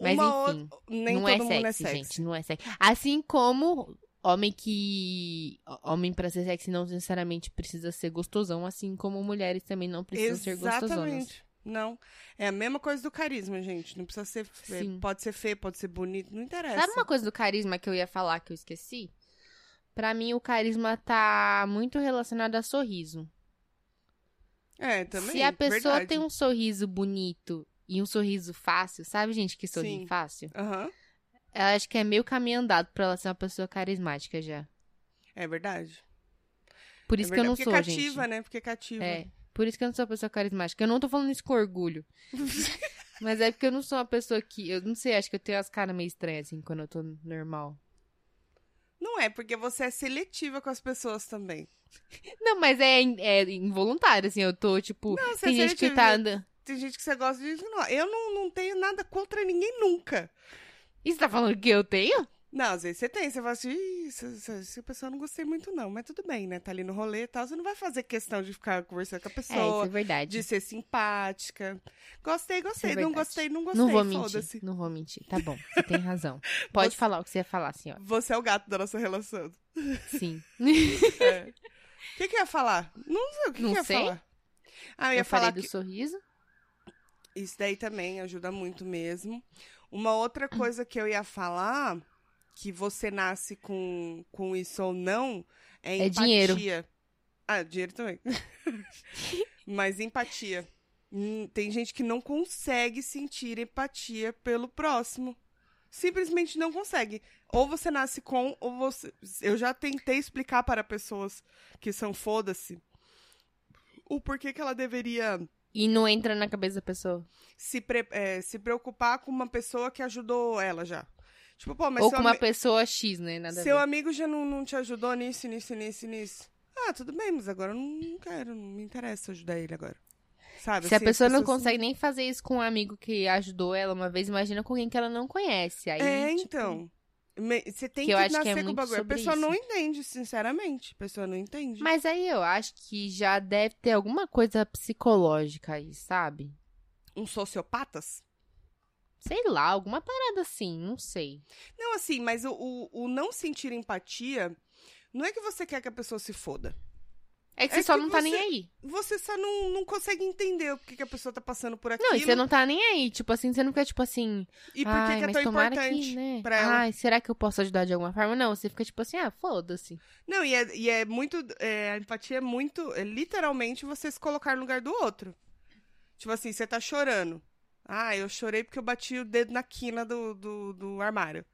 Mas
Uma
enfim,
outra- nem
não
todo
é
mundo
sexy,
é sexy.
gente, não é sexy. Assim como homem que. Homem pra ser sexy não necessariamente precisa ser gostosão, assim como mulheres também não precisam ser gostosonas.
Não. É a mesma coisa do carisma, gente. Não precisa ser.
Sim.
Pode ser feio, pode ser bonito, não interessa.
Sabe uma coisa do carisma que eu ia falar que eu esqueci? Pra mim, o carisma tá muito relacionado a sorriso.
É, também.
Se a pessoa
verdade.
tem um sorriso bonito e um sorriso fácil, sabe, gente, que sorri
Sim.
fácil?
Aham.
Ela acho que é meio caminho andado pra ela ser uma pessoa carismática já.
É verdade.
Por
É
isso que eu
verdade.
não
Porque
sou,
cativa,
gente.
né? Porque cativa.
É. Por isso que eu não sou uma pessoa carismática. Eu não tô falando isso com orgulho. Mas é porque eu não sou uma pessoa que. Eu não sei, acho que eu tenho as caras meio estranhas, assim, quando eu tô normal.
Não é, porque você é seletiva com as pessoas também.
Não, mas é, é involuntário, assim. Eu tô, tipo.
Não, você
tem
é
gente que tá andando.
Tem gente que você gosta de. Não, eu não, não tenho nada contra ninguém nunca.
E você tá falando que eu tenho?
Não, às vezes você tem, você fala assim, "Ih, essa, essa, essa pessoa eu não gostei muito, não. Mas tudo bem, né? Tá ali no rolê e tal. Você não vai fazer questão de ficar conversando com a
É, isso
pessoa,
é verdade.
de ser simpática. Gostei, gostei.
É
não gostei, não gostei.
não vou mentir. Não vou mentir. Tá bom, você tem razão. Pode
Você-
falar o que você ia falar, senhora.
Você é o gato da nossa relação.
Sim.
É. O que, que eu ia falar? Não sei o que,
Não
que eu ia
sei.
falar. Ah, eu ia
Eu falei
falar
do sorriso.
isso daí também ajuda muito mesmo. Uma outra coisa que eu ia falar, que você nasce com, com isso ou não, é
É
empatia.
dinheiro.
Ah, dinheiro também. Mas empatia. Hum, Tem gente que não consegue sentir empatia pelo próximo. Simplesmente não consegue. Ou você nasce com, ou você. Eu já tentei explicar para pessoas que são foda-se o porquê que ela deveria
E não entra na cabeça da pessoa.
se, pre- é, se preocupar com uma pessoa que ajudou ela já. Tipo, pô, mas
Ou com uma pessoa X, né? Nada a
seu amigo já não, não te ajudou nisso, nisso, nisso, nisso. Ah, tudo bem, mas agora eu não, quero, não me interessa ajudar ele agora. Sabe?
Se a
assim, as
pessoa não consegue nem fazer isso com um amigo que ajudou ela uma vez, imagina com alguém que ela não conhece. Aí,
É,
tipo,
então. Você tem
Que
que,
acho que é
nascer com o bagulho. A pessoa
isso.
não entende, sinceramente. A pessoa não entende.
Mas aí eu acho que já deve ter alguma coisa psicológica aí, sabe?
Um sociopatas?
Sei lá, alguma parada assim, não sei.
Não, assim, mas o, o, o não sentir empatia não é que você quer que a pessoa se foda.
É que
É
você só
que
não tá
você-
nem aí.
Você só não, não consegue entender o que, que a pessoa tá passando por aquilo.
Não, e você não tá nem aí. Tipo assim, você não fica tipo assim.
E por que, que é tão importante
que, né?
pra ela?
Ai, será que eu posso ajudar de alguma forma? Não, você fica tipo assim, ah, foda-se.
Não, e é, e é muito. é, a empatia é muito. É literalmente você se colocar no lugar do outro. Tipo assim, você tá chorando. Ah, eu chorei porque eu bati o dedo na quina do, do, do armário.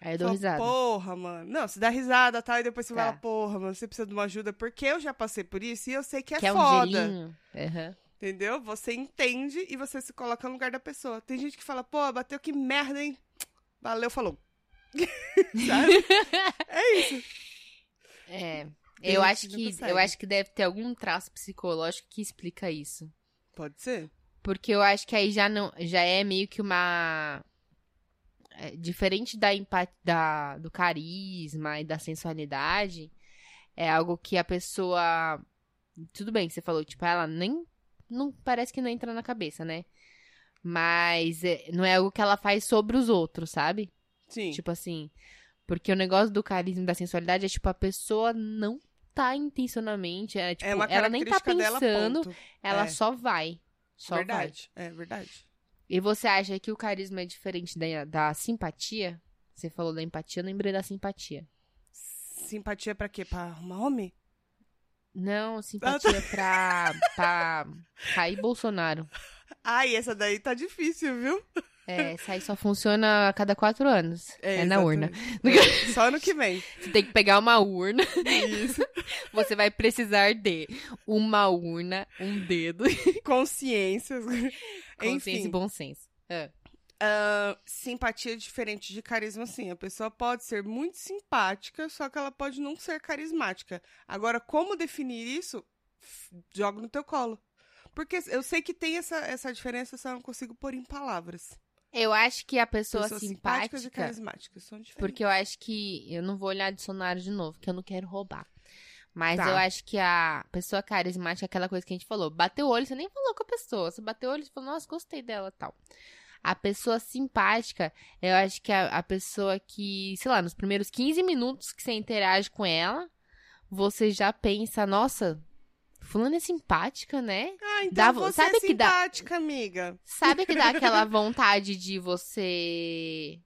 Aí eu dou
Fala,
risada.
Porra, mano. Não, você dá risada tal, e depois você
Tá.
fala, porra, mano, você precisa de uma ajuda, porque eu já passei por isso e eu sei que é
Quer um
foda.
gelinho? Aham.
entendeu? Você entende e você se coloca no lugar da pessoa. Tem gente que fala, pô, bateu que merda, hein? Valeu, falou. Sabe? é isso.
É. Eu acho
que
eu acho que deve ter algum traço psicológico que explica isso.
Pode ser.
Porque eu acho que aí já não já é meio que uma é, diferente da, da do carisma e da sensualidade, é algo que a pessoa tudo bem que você falou, tipo, ela nem não parece que não entra na cabeça, né? Mas é, não é algo que ela faz sobre os outros, sabe?
Sim.
Tipo assim, porque o negócio do carisma e da sensualidade é tipo a pessoa não tá intencionalmente, é, tipo,
é
ela nem tá
dela,
pensando,
ponto.
ela
É.
só vai. Só vai.
verdade. É verdade.
E você acha que o carisma é diferente da, da simpatia? Você falou da empatia, eu lembrei da simpatia.
simpatia pra quê? Pra arrumar homem?
Não, simpatia pra, pra cair Bolsonaro.
Ai, essa daí tá difícil, viu?
É, essa aí só funciona a cada quatro anos. É, na urna.
É, só ano que vem.
Você tem que pegar uma urna.
Isso.
Você vai precisar de uma urna, um dedo,
Consciências.
consciência
Enfim.
e bom senso. É.
Ah, simpatia diferente de carisma, sim. A pessoa pode ser muito simpática, só que ela pode não ser carismática. Agora, como definir isso? Joga no teu colo. Porque eu sei que tem essa, essa diferença, só não consigo pôr em palavras.
Eu acho que a pessoa
Pessoas simpáticas e
simpática.
carismáticas são diferentes.
Porque eu acho que. Eu não vou olhar dicionário de novo, que eu não quero roubar. Mas
Tá.
eu acho que a pessoa carismática é aquela coisa que a gente falou. Bateu o olho, você nem falou com a pessoa. Você bateu o olho e falou, nossa, gostei dela tal. A pessoa simpática, eu acho que a, a pessoa que, sei lá, nos primeiros 15 minutos que você interage com ela, você já pensa, nossa, fulano é simpática, né?
Ah, então
Dá-
você
sabe
é
que dá-
simpática, amiga.
Sabe que dá aquela vontade de você.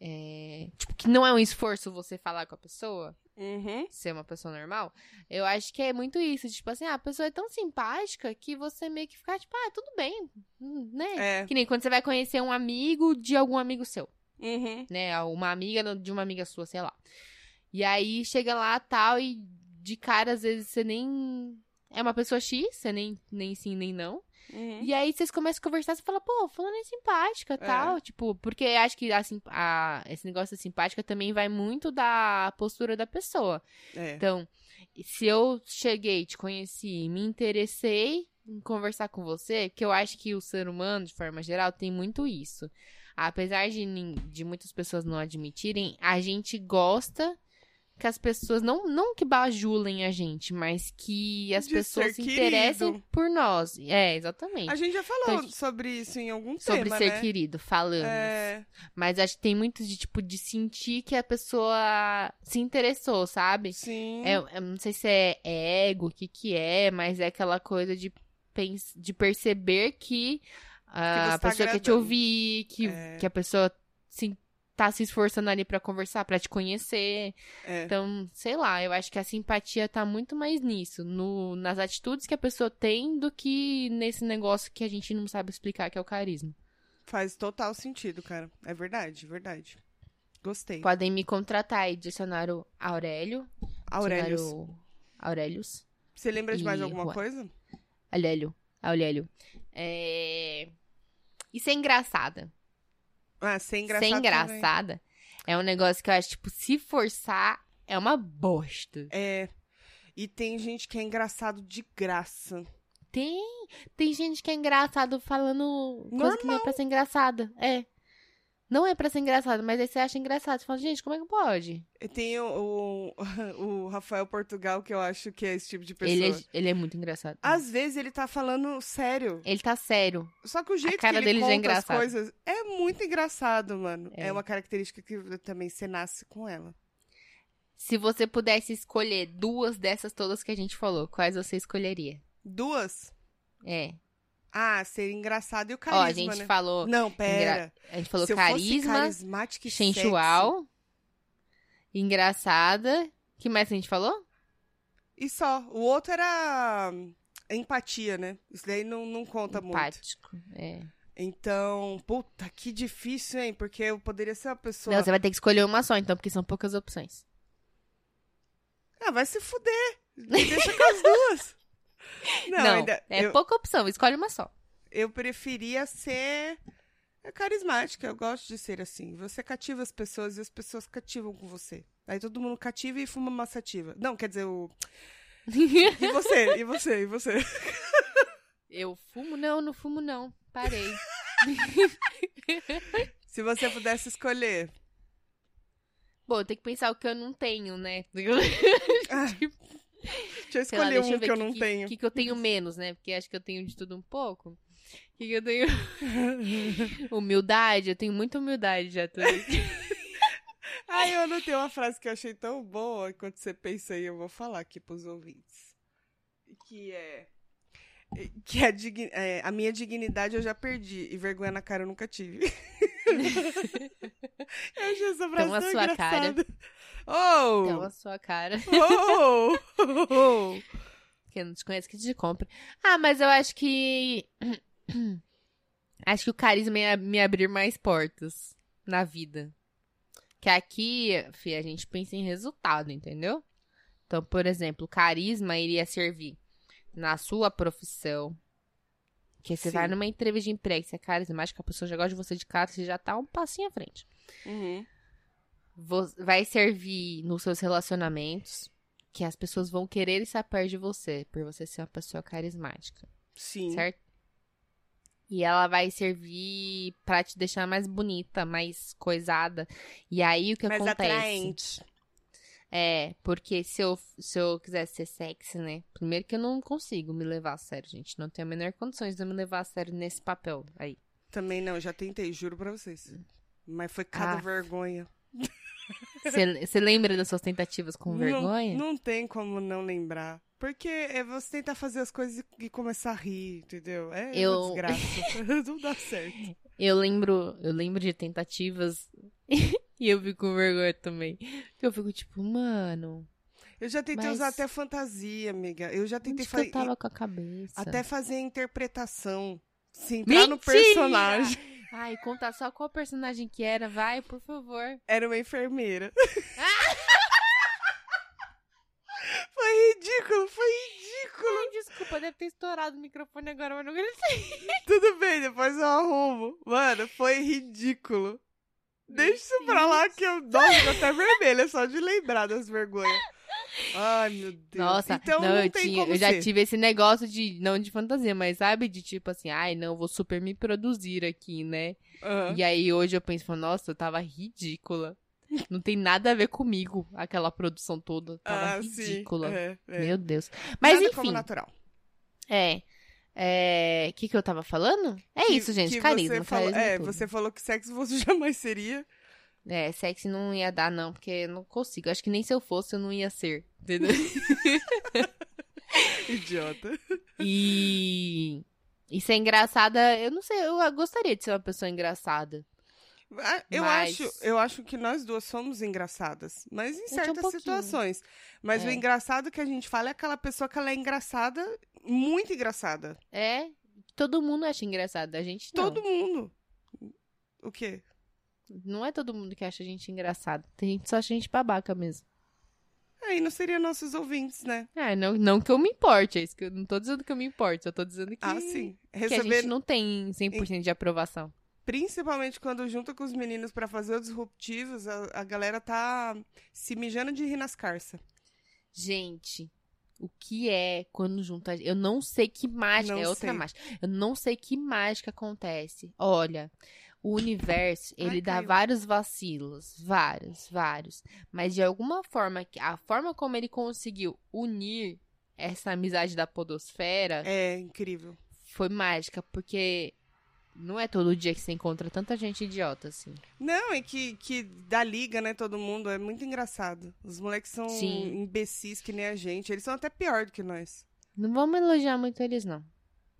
é, tipo, que não é um esforço você falar com a pessoa,
Uhum.
ser uma pessoa normal. Eu acho que é muito isso. Tipo assim, ah, a pessoa é tão simpática que você meio que fica, tipo, ah, tudo bem, hum, né?
É.
Que nem quando você vai conhecer um amigo de algum amigo seu,
Uhum.
né? Uma amiga de uma amiga sua, sei lá. E aí chega lá tal, e de cara, às vezes, você nem. É uma pessoa X, você nem, nem sim, nem não.
Uhum.
E aí vocês começam a conversar, você fala, pô, fulano é simpática
É.
tal. Tipo, porque acho que a, a- esse negócio de simpática também vai muito da postura da pessoa.
É.
Então, se eu cheguei, te conheci, me interessei em conversar com você, que eu acho que o ser humano, de forma geral, tem muito isso. Apesar de, de muitas pessoas não admitirem, a gente gosta que as pessoas, não, não que bajulem a gente, mas que as
De
pessoas se interessem
querido.
por nós. É, exatamente.
A gente já falou
Então,
sobre isso em algum
Sobre
tema,
ser
né?
querido, falando.
É,
Mas acho que tem muito de, tipo, de sentir que a pessoa se interessou, sabe?
sim.
É, eu não sei se é ego, o que que é, mas é aquela coisa de, de perceber que a
você tá
pessoa quer te
agradando.
ouvir, que,
É.
que a pessoa se, tá se esforçando ali pra conversar, pra te conhecer.
é.
Então, sei lá, eu acho que a simpatia tá muito mais nisso, no, nas atitudes que a pessoa tem, do que nesse negócio que a gente não sabe explicar, que é o carisma.
Faz total sentido, cara. É verdade, verdade. Gostei.
Podem me contratar aí, dicionário Aurélio. Dicionário Aurelius.
Você lembra de mais
E
alguma coisa?
Aurélio. Aurélio. É... E ser engraçada.
Ah, ser engraçado.
ser
também.
engraçada é um negócio que eu acho, tipo, se forçar, é uma bosta.
É. E tem gente que é engraçado de graça.
Tem, tem gente que é engraçado falando coisa que não é pra ser engraçada. É. Não é pra ser engraçado, mas aí você acha engraçado. Você fala, gente, como é que pode?
Tem o, o, o Rafael Portugal, que eu acho que é esse tipo de pessoa.
Ele é, ele é muito engraçado.
Às vezes ele tá falando sério.
Ele tá sério.
Só que o jeito que ele
já
conta
é
as coisas é muito engraçado, mano. É.
É.
uma característica que também você nasce com ela.
Se você pudesse escolher duas dessas todas que a gente falou, quais você escolheria?
Duas?
É.
Ah, ser engraçado e o
Ó,
carisma,
a gente
né?
falou.
Não, pera.
A gente falou
Se
carisma,
e sexy,
sensual, engraçada. que mais a gente falou?
E só. O outro era hum, empatia, né? Isso daí não, não conta muito.
Empático. É.
Então, puta, que difícil, hein? Porque eu poderia ser uma pessoa.
Não, você vai ter que escolher uma só, então, porque são poucas opções.
Ah, vai se fuder. Me deixa com as duas. Não,
Não,
ainda.
é
eu,
pouca opção, escolhe uma só.
eu preferia ser carismática. Eu gosto de ser assim. Você cativa as pessoas e as pessoas cativam com você. Aí todo mundo cativa e fuma massativa. Não, quer dizer, o. E você? E você? E você?
Eu fumo? Não, não fumo não. Parei.
Se você pudesse escolher.
Bom, tem que pensar o que eu não tenho, né?
Ah, deixa eu
Sei lá,
escolher
deixa eu
um
ver
que eu
que-
não
que,
tenho.
O que, que eu tenho menos, né? Porque acho que eu tenho de tudo um pouco. O que, que eu tenho? humildade, eu tenho muita humildade já. Tô...
Ai, eu anotei uma frase que eu achei tão boa. Enquanto você pensa aí, eu vou falar aqui pros ouvintes. Que é. Que a, digni- é, a minha dignidade eu já perdi. E vergonha na cara eu nunca tive. eu achei essa frase
Então, a
tão
sua cara.
Oh!
Então a sua cara.
Oh! oh!
Quem não te conhece que te compra. Ah, mas eu acho que. acho que o carisma ia me abrir mais portas na vida. Que aqui, fi, a gente pensa em resultado, entendeu? Então, por exemplo, carisma iria servir na sua profissão. Que você
Sim.
vai numa entrevista de emprego, você é carismático, a pessoa já gosta de você de cara, você já tá um passinho à frente.
Uhum.
Vai servir nos seus relacionamentos, que as pessoas vão querer estar perto de você, por você ser uma pessoa carismática,
Sim.
certo? E ela vai servir pra te deixar mais bonita, mais coisada. E aí o que
Mais
acontece?
atraente.
É, porque se eu, se eu quisesse ser sexy, né? Primeiro que eu não consigo me levar a sério, gente. Não tenho a menor condições de eu me levar a sério nesse papel aí.
Também não, já tentei, juro pra vocês. Mas foi cada
Ah.
vergonha.
Você lembra das suas tentativas com
Não-
vergonha?
Não, tem como não lembrar. Porque é você tentar fazer as coisas e, começar a rir, entendeu? É
Eu-
uma desgraça. não dá certo.
Eu lembro, eu lembro de tentativas e eu fico com vergonha também. Eu fico tipo, mano,
Eu já tentei
Mas-
usar até fantasia, amiga. Eu já tentei
que eu
fazer.
tava com a cabeça?
Até fazer interpretação. Se entrar no
Mentira!
personagem.
Ai, conta só qual personagem que era, vai, por favor.
Era uma enfermeira. foi ridículo, foi ridículo.
Ai, desculpa, deve ter estourado o microfone agora, mas não gritei.
Tudo bem, depois eu arrumo. Mano, foi ridículo. Deixa isso pra lá que eu nossa, até vermelha só de lembrar das vergonhas. Ai, meu Deus.
Nossa,
então
não,
não,
eu,
tem
tinha,
como
eu já tive esse negócio de, não de fantasia, mas sabe, de tipo assim, ai, não, vou super me produzir aqui, né?
Aham.
E aí hoje eu penso, nossa, eu tava ridícula. Não tem nada a ver comigo, aquela produção toda. Tava
Ah, sim.
ridícula.
É, é.
Meu Deus. Mas
Nada como
enfim,
natural.
é. É. O que, que eu tava falando? É
Que-
isso, gente. carisma.
Você falou, é,
tudo.
você falou que sexo você jamais seria.
É, sexy não ia dar, não, porque eu não consigo. Acho que nem se eu fosse, eu não ia ser. Entendeu?
Idiota.
e. E ser engraçada, eu não sei, eu gostaria de ser uma pessoa engraçada.
Ah, Eu,
Mas-
acho, eu acho que nós duas somos engraçadas, mas em
um
certas
pouquinho.
situações. Mas o
É.
engraçado que a gente fala é aquela pessoa que ela é engraçada, muito engraçada.
É, todo mundo acha engraçado, a gente não.
Todo mundo. O quê?
Não é todo mundo que acha a gente engraçado. Tem gente que só acha a gente babaca mesmo.
Aí não seriam nossos ouvintes, né?
É, não, não que eu me importe, é isso que eu não tô dizendo que eu me importe, eu tô dizendo que,
Ah, sim.
que a
Receber,
gente não tem 100% de aprovação.
principalmente quando junta com os meninos pra fazer os disruptivos, a, a galera tá se mijando de rir nas carças.
Gente, o que é quando junta. Eu não sei que mágica.
Não
é outra
sei.
mágica. Eu não sei que mágica acontece. Olha, o universo,
Ai,
ele dá
caiu.
vários vacilos. Vários, vários. Mas de alguma forma, que- a forma como ele conseguiu unir essa amizade da Podosfera
É incrível.
foi mágica, porque. Não é todo dia que você encontra tanta gente idiota assim.
Não, é que, que dá liga, né, todo mundo. É muito engraçado. Os moleques são
Sim.
imbecis que nem a gente. Eles são até pior do que nós.
Não vamos elogiar muito eles, não.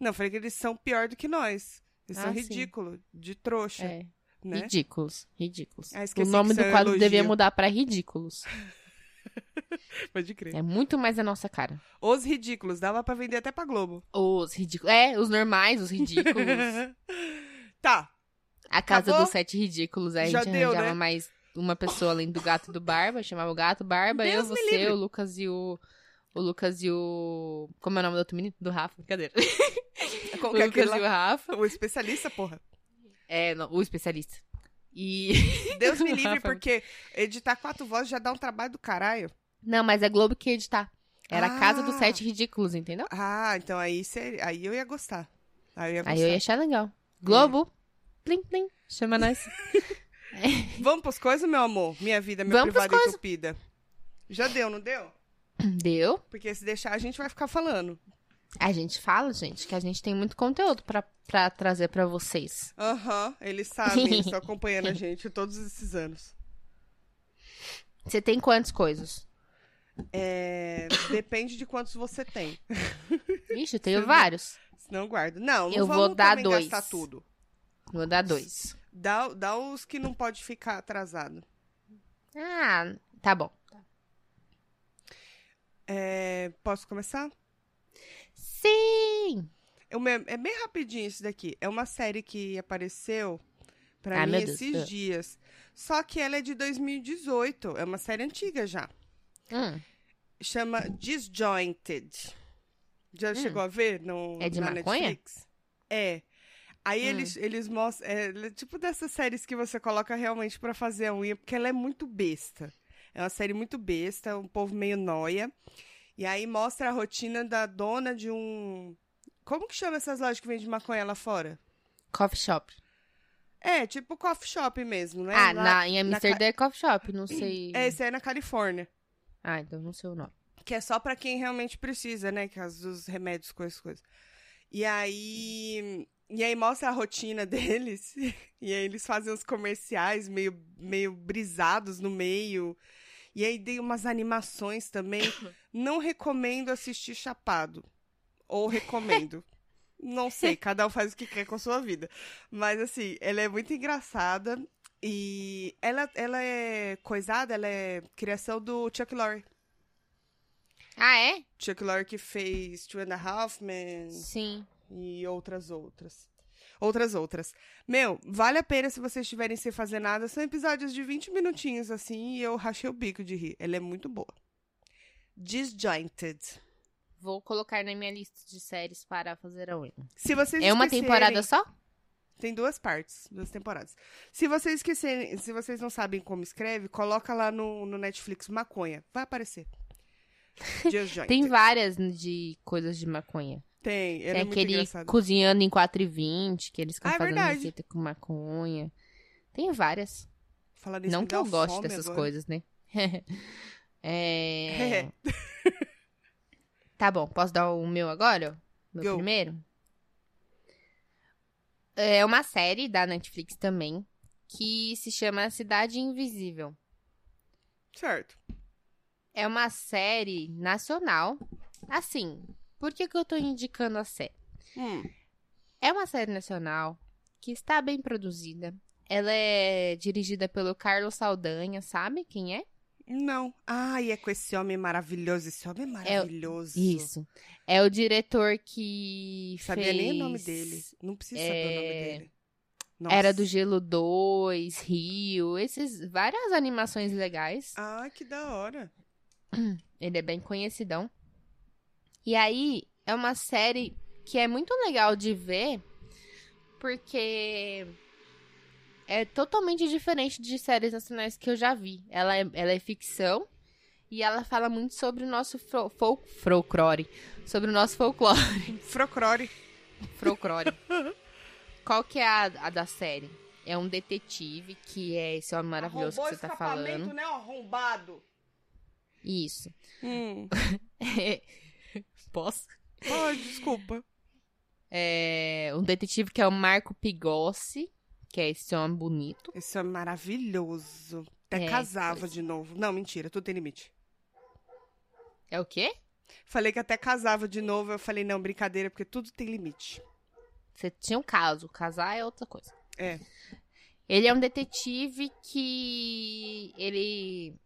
Não, eu falei que eles são pior do que nós. Eles são
Ah, sim.
ridículos, de trouxa,
É.
né?
Ridículos. Ridículos.
Ah,
o nome do
isso é
quadro
elogio.
devia mudar pra ridículos.
Pode crer.
É muito mais a nossa cara.
Os ridículos, dava pra vender até pra Globo.
Os ridículos. É, os normais, os ridículos.
tá,
A casa
Acabou?
dos sete ridículos. Aí
Já
a gente
deu,
arranjava
né?
mais uma pessoa além do gato do Barba. Chamava o gato, Barba, eu,
Deus me
você,
livre.
o Lucas e o. O Lucas e o. Como é o nome do outro menino? Do Rafa. Brincadeira.
como
o
que é
Lucas
aquele
e o? Rafa.
O especialista, porra.
É, não, o especialista. E.
Deus me livre, porque editar quatro vozes já dá um trabalho do caralho.
Não, mas é Globo que ia editar. Era a casa dos
Ah.
sete ridículos, entendeu?
Ah, então aí, seria, aí eu ia gostar. Aí eu ia gostar.
Aí eu ia achar legal. Globo. Plim, plim. Chama nós.
Vamos pros coisas, meu amor? Minha vida, meu
Vamos
privado entupida. Já deu, não deu?
Deu?
Porque se deixar, a gente vai ficar falando.
A gente fala, gente, que a gente tem muito conteúdo pra, pra trazer pra vocês.
Aham, eles sabem, eles estão acompanhando a gente todos esses anos.
Você tem quantas coisas?
É, depende de quantos você tem.
Ixi, eu tenho
Você-
vários.
Senão eu guardo. Não, não
Eu vou dar dois.
gastar tudo.
Vou dar dois.
Dá, dá os que não pode ficar atrasado.
Ah, Tá bom.
É, posso começar?
Sim!
É, é bem rapidinho isso daqui. É uma série que apareceu pra mim
Deus.
esses
Ah.
dias. Só que ela é de 2018. É uma série antiga já.
Hum,
Chama Disjointed. Já chegou a ver no,
É de
na
maconha?
Netflix? É. Aí
Hum.
eles, eles mostram. É, é tipo dessas séries que você coloca realmente pra fazer a unha, porque ela é muito besta. É uma série muito besta, um povo meio noia. E aí mostra a rotina da dona de um. Como que chama essas lojas que vendem maconha lá fora?
coffee shop.
É, tipo coffee shop mesmo, né?
Ah,
Lá-
na, em
na
Amsterdã é coffee shop, não sei.
É, esse aí é na Califórnia.
Ah, então não sei o nome.
Que é só pra quem realmente precisa, né? Que é os dos remédios, coisas, coisas. E aí. E aí mostra a rotina deles. E aí eles fazem uns comerciais meio, meio brisados no meio. E aí tem umas animações também. Não recomendo assistir Chapado. Ou recomendo. Não sei, cada um faz o que quer com a sua vida. Mas assim, ela é muito engraçada. E ela, ela é coisada, ela é criação do Chuck Lorre.
Ah, é?
Chuck Lorre que fez Two and a Half Men
Sim.
e outras outras. Outras outras. Meu, vale a pena se vocês estiverem sem fazer nada. São episódios de 20 minutinhos assim e eu rachei o bico de rir. Ela é muito boa. Disjointed.
Vou colocar na minha lista de séries para fazer a unha.
Se vocês
É uma temporada só?
Tem duas partes, duas temporadas. Se vocês esquecerem, se vocês não sabem como escreve, coloca lá no, no Netflix maconha. Vai aparecer.
Tem várias de coisas de maconha.
Tem, ela
Tem
é
aquele
engraçada.
cozinhando em 4 e 20, que eles ficam
Ah, é
fazendo receita com maconha. Tem várias.
Falar nisso,
Não que eu goste dessas
agora.
coisas, né? é... Tá bom, posso dar o meu agora? Meu
Go.
primeiro? É uma série da Netflix também, que se chama Cidade Invisível.
certo.
É uma série nacional. Assim, por que, que eu tô indicando a série?
Hum.
É uma série nacional que está bem produzida. Ela é dirigida pelo Carlos Saldanha, sabe quem é?
Não. Ai, é com esse homem maravilhoso. Esse homem é maravilhoso.
Isso. É o diretor que
Sabia
fez...
nem o nome dele. Não precisa saber o nome
É,
dele.
Era
Nossa.
do Gelo 2, Rio, esses várias animações legais.
Ai, que da hora.
Ele é bem conhecidão. E aí, é uma série que é muito legal de ver, porque é totalmente diferente de séries nacionais que eu já vi. Ela é, ela é ficção e ela fala muito sobre o nosso fol fol folclore. Sobre o nosso folclore.
Frocrore.
folclore. Qual que é a, a da série? É um detetive, que é esse homem maravilhoso
Arrombou
que você tá
escapamento,
falando.
né, arrombado?
Isso.
Hum.
Posso?
Ai, desculpa.
É um detetive que é o Marco Pigossi, que é esse homem bonito.
Esse homem maravilhoso. Até
É,
casava
pois.
de novo. Não, mentira, tudo tem limite.
É o quê?
Falei que até casava de novo. Eu falei, não, brincadeira, porque tudo tem limite.
Você tinha um caso, casar é outra coisa.
É.
Ele é um detetive que ele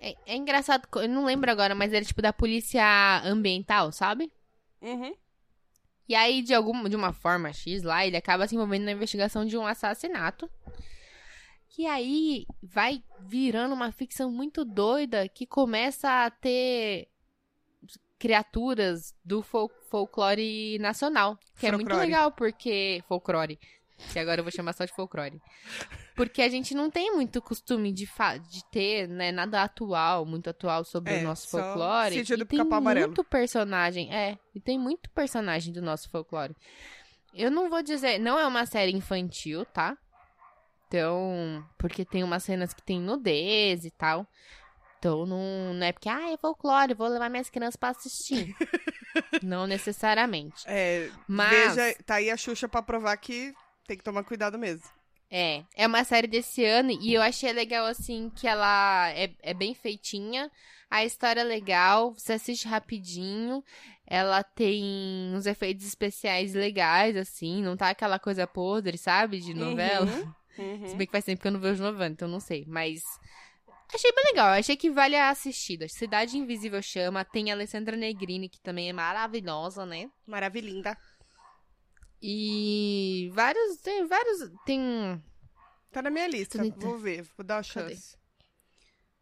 é, é engraçado, eu não lembro agora, mas ele é tipo da polícia ambiental, sabe?
Uhum.
E aí, de alguma, de uma forma X lá, ele acaba se envolvendo na investigação de um assassinato. E aí vai virando uma ficção muito doida que começa a ter criaturas do fol- folclore nacional. Que é muito legal, porque. Folclore. Que agora eu vou chamar só de folclore. Porque a gente não tem muito costume de, fa- de ter, né, nada atual, muito atual sobre
É,
o nosso folclore. E tem
Amarelo.
muito personagem, é, e tem muito personagem do nosso folclore. Eu não vou dizer, não é uma série infantil, tá? Então, porque tem umas cenas que tem nudez e tal. Então, não, não é porque, ah, é folclore, vou levar minhas crianças pra assistir. não necessariamente.
É,
Mas-
veja, tá aí a Xuxa pra provar que tem que tomar cuidado mesmo.
É, é uma série desse ano e eu achei legal, assim, que ela é, é bem feitinha, a história é legal, você assiste rapidinho, ela tem uns efeitos especiais legais, assim, não tá aquela coisa podre, sabe, de novela.
Uhum.
Se bem que faz tempo que eu não vejo novela, então não sei, mas Achei bem legal, achei que vale a assistida. Cidade Invisível chama, tem a Alessandra Negrini, que também é maravilhosa, né?
Maravilhinda.
E vários, tem vários, tem...
Tá na minha lista. Vou ver, vou dar uma
Cadê?
chance.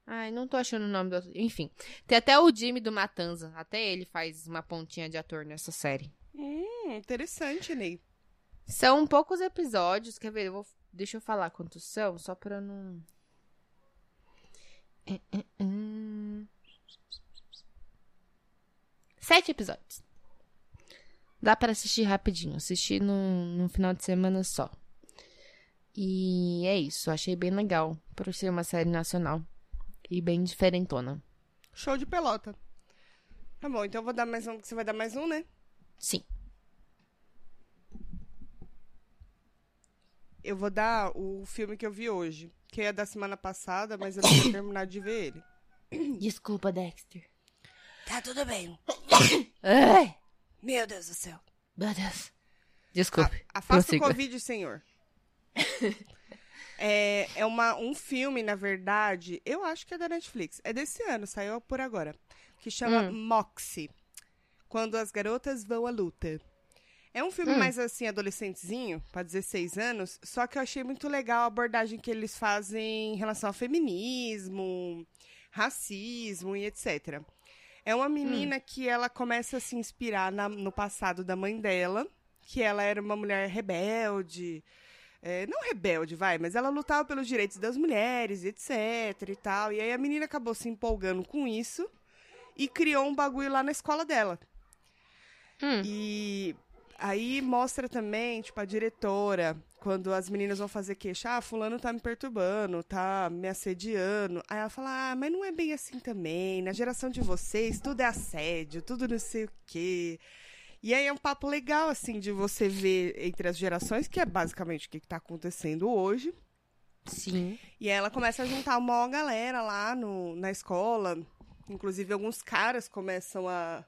Ai, não tô achando o nome do... Enfim, tem até o Jimmy do Matanza, até ele faz uma pontinha de ator nessa série.
Hum, interessante, Ney.
São poucos episódios, quer ver? Eu vou... Deixa eu falar quantos são, só pra não... É, é, hum. Sete episódios. Dá pra assistir rapidinho, assistir num, num final de semana só. E é isso, achei bem legal por ser uma série nacional e bem diferentona.
Show de pelota. Tá bom, então eu vou dar mais um. Você vai dar mais um, né?
Sim.
Eu vou dar o filme que eu vi hoje, que é da semana passada, mas eu não vou terminar de ver ele.
Desculpa, Dexter.
Tá tudo bem.
Ai,
Meu Deus do céu.
meu Deus. Desculpe.
A- Afasta
prossiga.
o Covid, senhor. é é uma, um filme, na verdade, eu acho que é da Netflix. É desse ano, saiu por agora. Que chama
Hum.
Moxie. Quando as garotas vão à luta. É um filme
Hum.
mais assim, adolescentezinho, pra 16 anos, só que eu achei muito legal a abordagem que eles fazem em relação ao feminismo, racismo e etc. É uma menina que ela começa a se inspirar na- no passado da mãe dela, que ela era uma mulher rebelde. é, não rebelde, vai, mas ela lutava pelos direitos das mulheres, etc e tal. E aí a menina acabou se empolgando com isso e criou um bagulho lá na escola dela.
Hum.
E aí mostra também, tipo, a diretora, quando as meninas vão fazer queixa, ah, fulano tá me perturbando, tá me assediando. Aí ela fala, ah, mas não é bem assim também, na geração de vocês tudo é assédio, tudo não sei o quê. E aí é um papo legal, assim, de você ver entre as gerações, que é basicamente o que, que tá acontecendo hoje.
Sim.
E aí ela começa a juntar uma galera lá no, na escola. Inclusive, alguns caras começam a,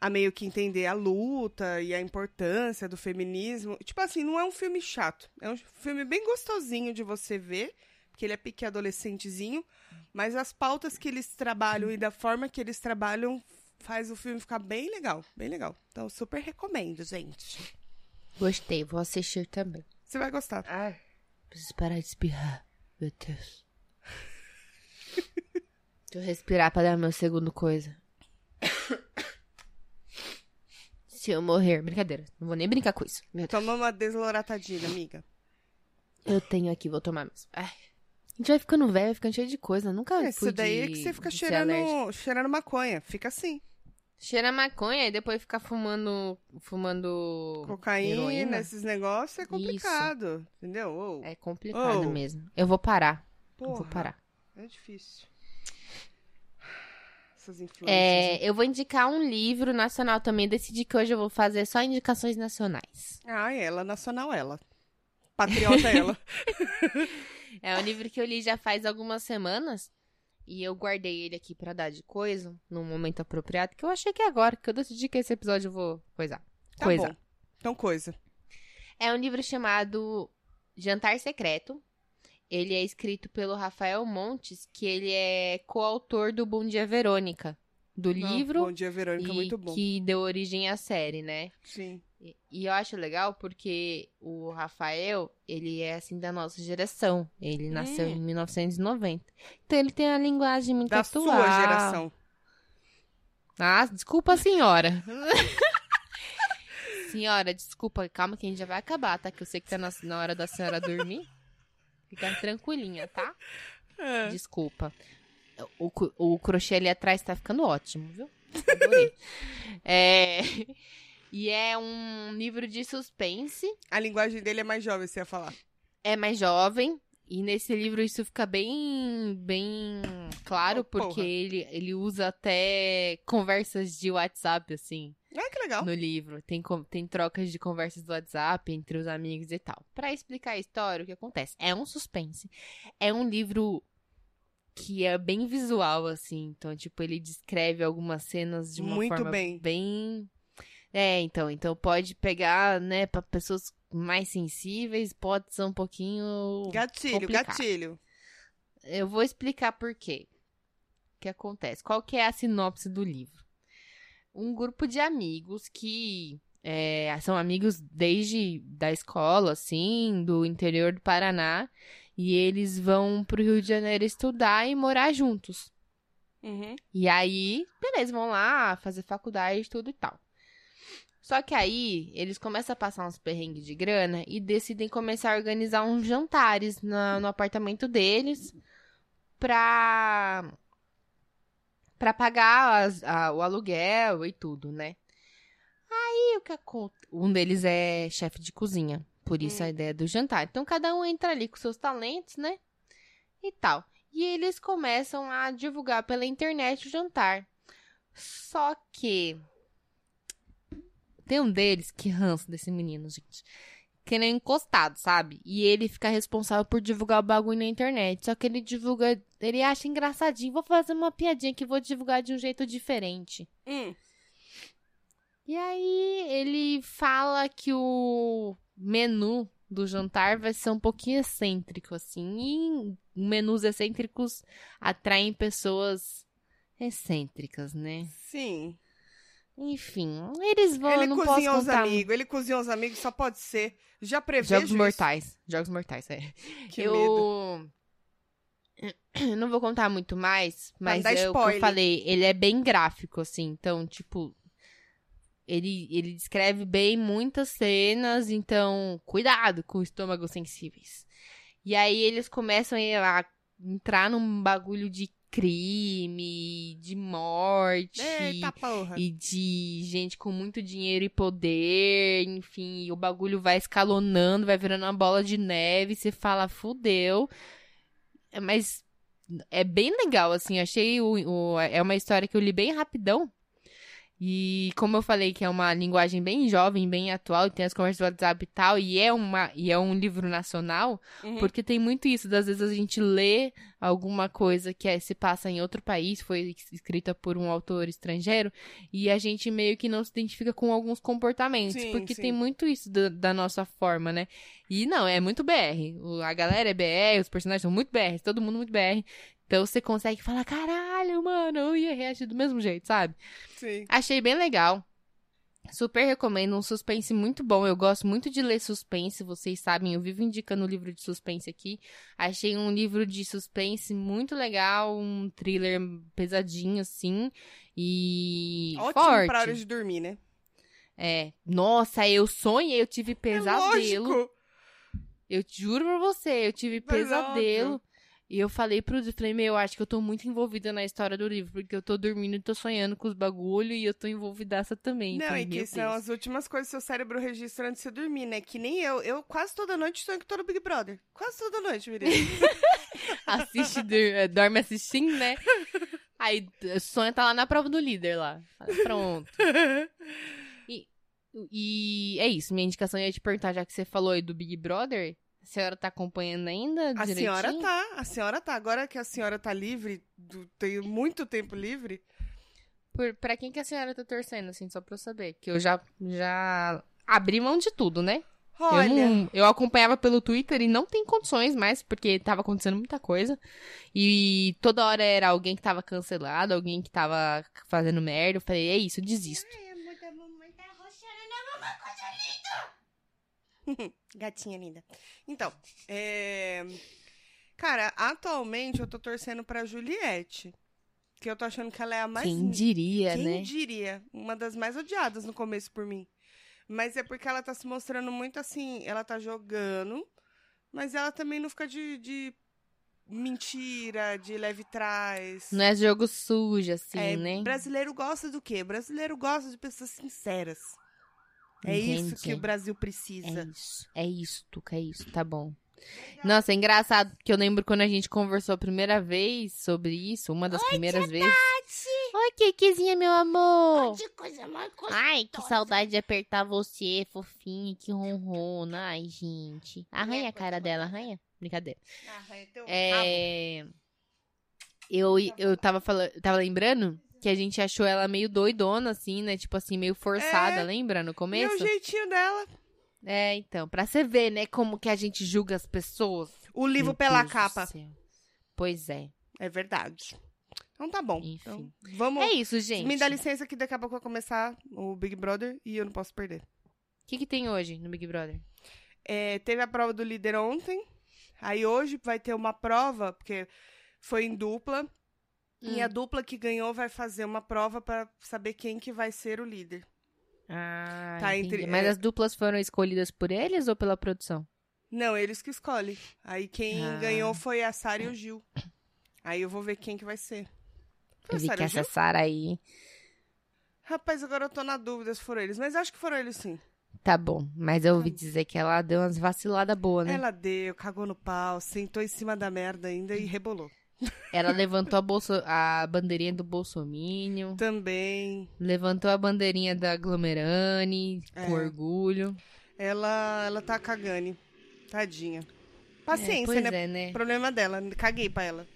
a meio que entender a luta e a importância do feminismo. Tipo assim, não é um filme chato. É um filme bem gostosinho de você ver, porque ele é pique adolescentezinho. Mas as pautas que eles trabalham e da forma que eles trabalham faz o filme ficar bem legal. Bem legal. Então, super recomendo, gente.
Gostei, vou assistir também.
Você vai gostar.
Ai. Preciso parar de espirrar. Meu Deus. Deixa eu respirar pra dar meu segundo coisa. Se eu morrer. Brincadeira. Não vou nem brincar com isso.
Toma uma desloratadina, amiga.
Eu tenho aqui, vou tomar mesmo. Ai. A gente vai ficando velho, vai ficando cheio de coisa. Nunca fui
Isso daí é que você fica cheirando, cheirando maconha. Fica assim.
Cheira maconha e depois ficar fumando. Fumando.
Cocaína,
heroína.
esses negócios é complicado. Entendeu? Ô,
É complicado
Oh.
mesmo. Eu vou parar. Eu vou
porra,
parar.
É difícil. Essas influências.
É, eu vou indicar um livro nacional também. Decidi que hoje eu vou fazer só indicações nacionais.
Ah, ela, nacional ela. Patriota ela.
É um livro que eu li já faz algumas semanas. E eu guardei ele aqui pra dar de coisa, num momento apropriado, que eu achei que é agora, que eu decidi que esse episódio eu vou coisar.
Tá
coisa.
bom. Então, coisa.
É um livro chamado Jantar Secreto. Ele é escrito pelo Rafael Montes, que ele é coautor do Bom Dia Verônica, do
Ah,
livro
Bom dia, Verônica.
e
Muito bom.
que deu origem à série, né?
Sim.
E- E eu acho legal porque o Rafael, ele é assim da nossa geração. Ele nasceu
Hum.
em 1990. Então ele tem a linguagem muito
Da
atual.
sua geração.
Ah, desculpa, senhora. senhora, desculpa, calma que a gente já vai acabar, tá? Que eu sei que tá na, na hora da senhora dormir. Fica tranquilinha, tá?
É.
Desculpa. O, o crochê ali atrás tá ficando ótimo, viu? Adorei. é... E é um livro de suspense.
A linguagem dele é mais jovem, você ia falar.
É mais jovem. E nesse livro isso fica bem, bem claro,
Oh,
porque
porra.
ele, ele usa até conversas de WhatsApp, assim,
Ah, que legal.
no livro. Tem, tem trocas de conversas do WhatsApp entre os amigos e tal. Pra explicar a história, o que acontece? É um suspense. É um livro que é bem visual, assim. Então, tipo, ele descreve algumas cenas de uma
Muito
forma
bem.
bem... É, então, então pode pegar, né, pra pessoas mais sensíveis, pode ser um pouquinho
Gatilho,
complicado.
gatilho.
Eu vou explicar por quê. O que acontece? Qual que é a sinopse do livro? Um grupo de amigos que é, são amigos desde da escola, assim, do interior do Paraná, e eles vão pro Rio de Janeiro estudar e morar juntos.
Uhum.
E aí, beleza, vão lá fazer faculdade, tudo e tal. Só que aí, eles começam a passar uns perrengues de grana e decidem começar a organizar uns jantares na- no apartamento deles pra, pra pagar as- a- o aluguel e tudo, né? Aí, o que acontece? Um deles é chefe de cozinha, por isso
Hum.
a ideia do jantar. Então, cada um entra ali com seus talentos, né? E tal. E eles começam a divulgar pela internet o jantar. Só que tem um deles que ranço desse menino, gente. Que ele é encostado, sabe? E ele fica responsável por divulgar o bagulho na internet. Só que ele divulga. Ele acha engraçadinho. Vou fazer uma piadinha que vou divulgar de um jeito diferente.
Hum.
E aí ele fala que o menu do jantar vai ser um pouquinho excêntrico, assim. E menus excêntricos atraem pessoas excêntricas, né?
Sim.
Enfim, eles vão.
ele cozinha os amigos. Ele cozinha os amigos, só pode ser. Já prevejo
Jogos
isso.
mortais. Jogos mortais, é.
Que medo.
eu não vou contar muito mais, mas é o que eu falei, ele é bem gráfico, assim, então, tipo, ele, ele descreve bem muitas cenas, então, cuidado com estômagos sensíveis. E aí eles começam a entrar num bagulho de crime, de morte
Eita porra.
e de gente com muito dinheiro e poder, enfim, e o bagulho vai escalonando, vai virando uma bola de neve, você fala, fudeu. É, Mas é bem legal, assim, achei o, o- é uma história que eu li bem rapidão. E como eu falei que é uma linguagem bem jovem, bem atual, e tem as conversas do WhatsApp e tal, e é, uma, e é um livro nacional,
Uhum.
porque tem muito isso, das vezes a gente lê alguma coisa que é- se passa em outro país, foi escrita por um autor estrangeiro, e a gente meio que não se identifica com alguns comportamentos,
Sim,
porque
sim.
tem muito isso da, da nossa forma, né? E não, é muito BR. A galera é BR, os personagens são muito BR, todo mundo muito BR. Então você consegue falar, caralho, mano, eu ia reagir do mesmo jeito, sabe?
Sim.
Achei bem legal. Super recomendo, um suspense muito bom. Eu gosto muito de ler suspense, vocês sabem, eu vivo indicando livro de suspense aqui. Achei um livro de suspense muito legal, um thriller pesadinho assim e
Ótimo
forte.
pra hora de dormir, né?
É. Nossa, eu sonhei, eu tive pesadelo.
É lógico.
eu juro pra você, eu tive
Mas
pesadelo.
óbvio.
E eu falei pro Zé, falei, meu, eu acho que eu tô muito envolvida na história do livro, porque eu tô dormindo e tô sonhando com os bagulho e eu tô envolvidaça também.
Não, e que são
Deus.
as últimas coisas que seu cérebro registra antes de você dormir, né? Que nem eu. Eu quase toda noite sonho que tô no Big Brother. Quase toda noite, menina.
Assiste, eh, dorme assistindo, né? Aí sonha tá lá na prova do líder lá. Pronto. E é isso, minha indicação ia te perguntar, já que você falou aí do Big Brother, senhora tá acompanhando ainda
A
direitinho?
senhora tá, a senhora tá. Agora que a senhora tá livre, do- tem muito tempo livre.
Por, pra quem que a senhora tá torcendo, assim, só pra eu saber? Que eu já, já abri mão de tudo, né?
Olha,
Eu, não- eu acompanhava pelo Twitter e não tem condições mais, porque tava acontecendo muita coisa. E toda hora era alguém que tava cancelado, alguém que tava fazendo merda. Eu falei, é isso, desisto.
Gatinha linda. Então, é... Cara, atualmente eu tô torcendo pra Juliette. Que eu tô achando que ela é a mais...
Quem diria,
Quem
né?
diria? Uma das mais odiadas no começo por mim. Mas é porque ela tá se mostrando muito assim. Ela tá jogando, mas ela também não fica de, de mentira, de leve trás.
Não é jogo sujo, assim,
É,
né?
Brasileiro gosta do quê? Brasileiro gosta de pessoas sinceras. É isso que o Brasil
É
precisa.
isso, é isso, Tuca, é isso, tá bom. Nossa, é engraçado, porque eu lembro quando a gente conversou a primeira vez sobre isso, uma das primeiras vezes. Oi, Kikizinha, meu amor!
Que coisa mais
Ai, que saudade de apertar você, fofinho, que ronrona. Ai, gente. Arranha a cara dela, arranha. Brincadeira. É. Eu, eu tava falando, tava lembrando que a gente achou ela meio doidona, assim, né? Tipo assim, meio forçada,
É.
lembra? No
E
começo?
o jeitinho dela.
É, então, pra você ver, né, como que a gente julga as pessoas.
O livro
Meu
pela
Deus
capa.
Pois é.
É verdade. Então tá bom.
Enfim.
Então, vamos.
É isso, gente.
Me dá licença que daqui a pouco vai começar o Big Brother e eu não posso perder.
O que, que tem hoje no Big Brother?
É, teve a prova do líder ontem. Aí hoje vai ter uma prova, porque foi em dupla. E
Hum.
a dupla que ganhou vai fazer uma prova pra saber quem que vai ser o líder.
Ah,
Tá entre-
Mas
é-
as duplas foram escolhidas por eles ou pela produção?
Não, eles que escolhem. Aí quem
Ah.
ganhou foi a Sara e o Gil. Aí eu vou ver quem que vai ser. Foi
Eu
a
vi
Sara
que
e
essa Sara aí.
Rapaz, agora eu tô na dúvida se foram eles. Mas acho que foram eles sim.
Tá bom, mas eu ouvi dizer que ela deu umas vaciladas boas, né?
Ela deu, cagou no pau, sentou em cima da merda ainda e rebolou.
Ela levantou a, bolso... a bandeirinha do Bolsomínio,
Também.
levantou a bandeirinha da Aglomerane,
É.
com orgulho.
Ela, ela tá cagane. Tadinha. Paciência,
é, pois
né?
é, né?
Problema dela. Caguei pra ela.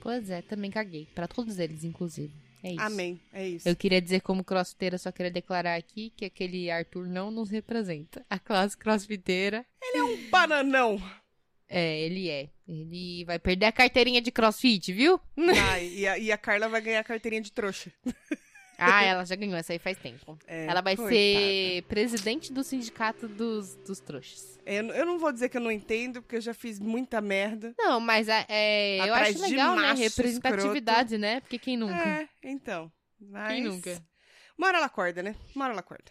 Pois é, também caguei. Pra todos eles, inclusive. É isso.
Amém. É isso.
Eu queria dizer como crossfiteira, só queria declarar aqui que aquele Arthur não nos representa. A classe crossfiteira,
Um bananão.
É, ele é. Ele vai perder a carteirinha de crossfit, viu?
Ai, e, a, e a Carla vai ganhar a carteirinha de trouxa.
Ah, ela já ganhou essa aí faz tempo.
É,
ela vai
coitada.
ser presidente do sindicato dos, dos trouxas.
Eu, eu não vou dizer que eu não entendo, porque eu já fiz muita merda.
Não, mas é, é, eu acho legal, né? Representatividade, né? Porque quem nunca?
É, então. Mas...
Quem nunca?
Uma hora ela acorda, né? Uma hora ela acorda.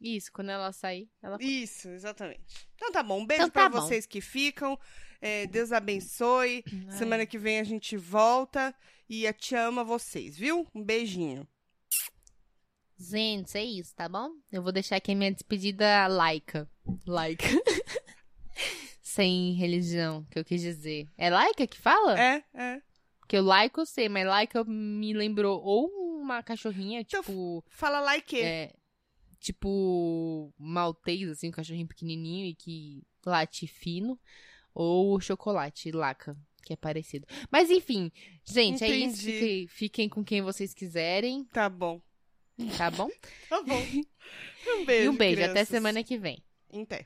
Isso, quando ela sair, ela.
Isso, exatamente. Então tá bom. Um beijo
Então tá
pra
bom.
vocês que ficam. É, Deus abençoe.
Ai.
Semana que vem a gente volta. E a te ama vocês, viu? Um beijinho.
Gente, é isso, tá bom? Eu vou deixar aqui a minha despedida laica. Laica. Sem religião, que eu quis dizer. É laica que fala?
É, é.
Porque o laico eu sei, mas laica me lembrou ou uma cachorrinha,
Então,
tipo.
Fala like.
É, tipo maltês, assim, um cachorrinho pequenininho e que late fino, ou chocolate laca, que é parecido. Mas enfim, gente, é isso.
Entendi.
Fiquem, fiquem com quem vocês quiserem,
Tá bom.
tá bom?
Tá bom. Um beijo.
e um beijo, até
crianças.
semana que vem.
Em pé.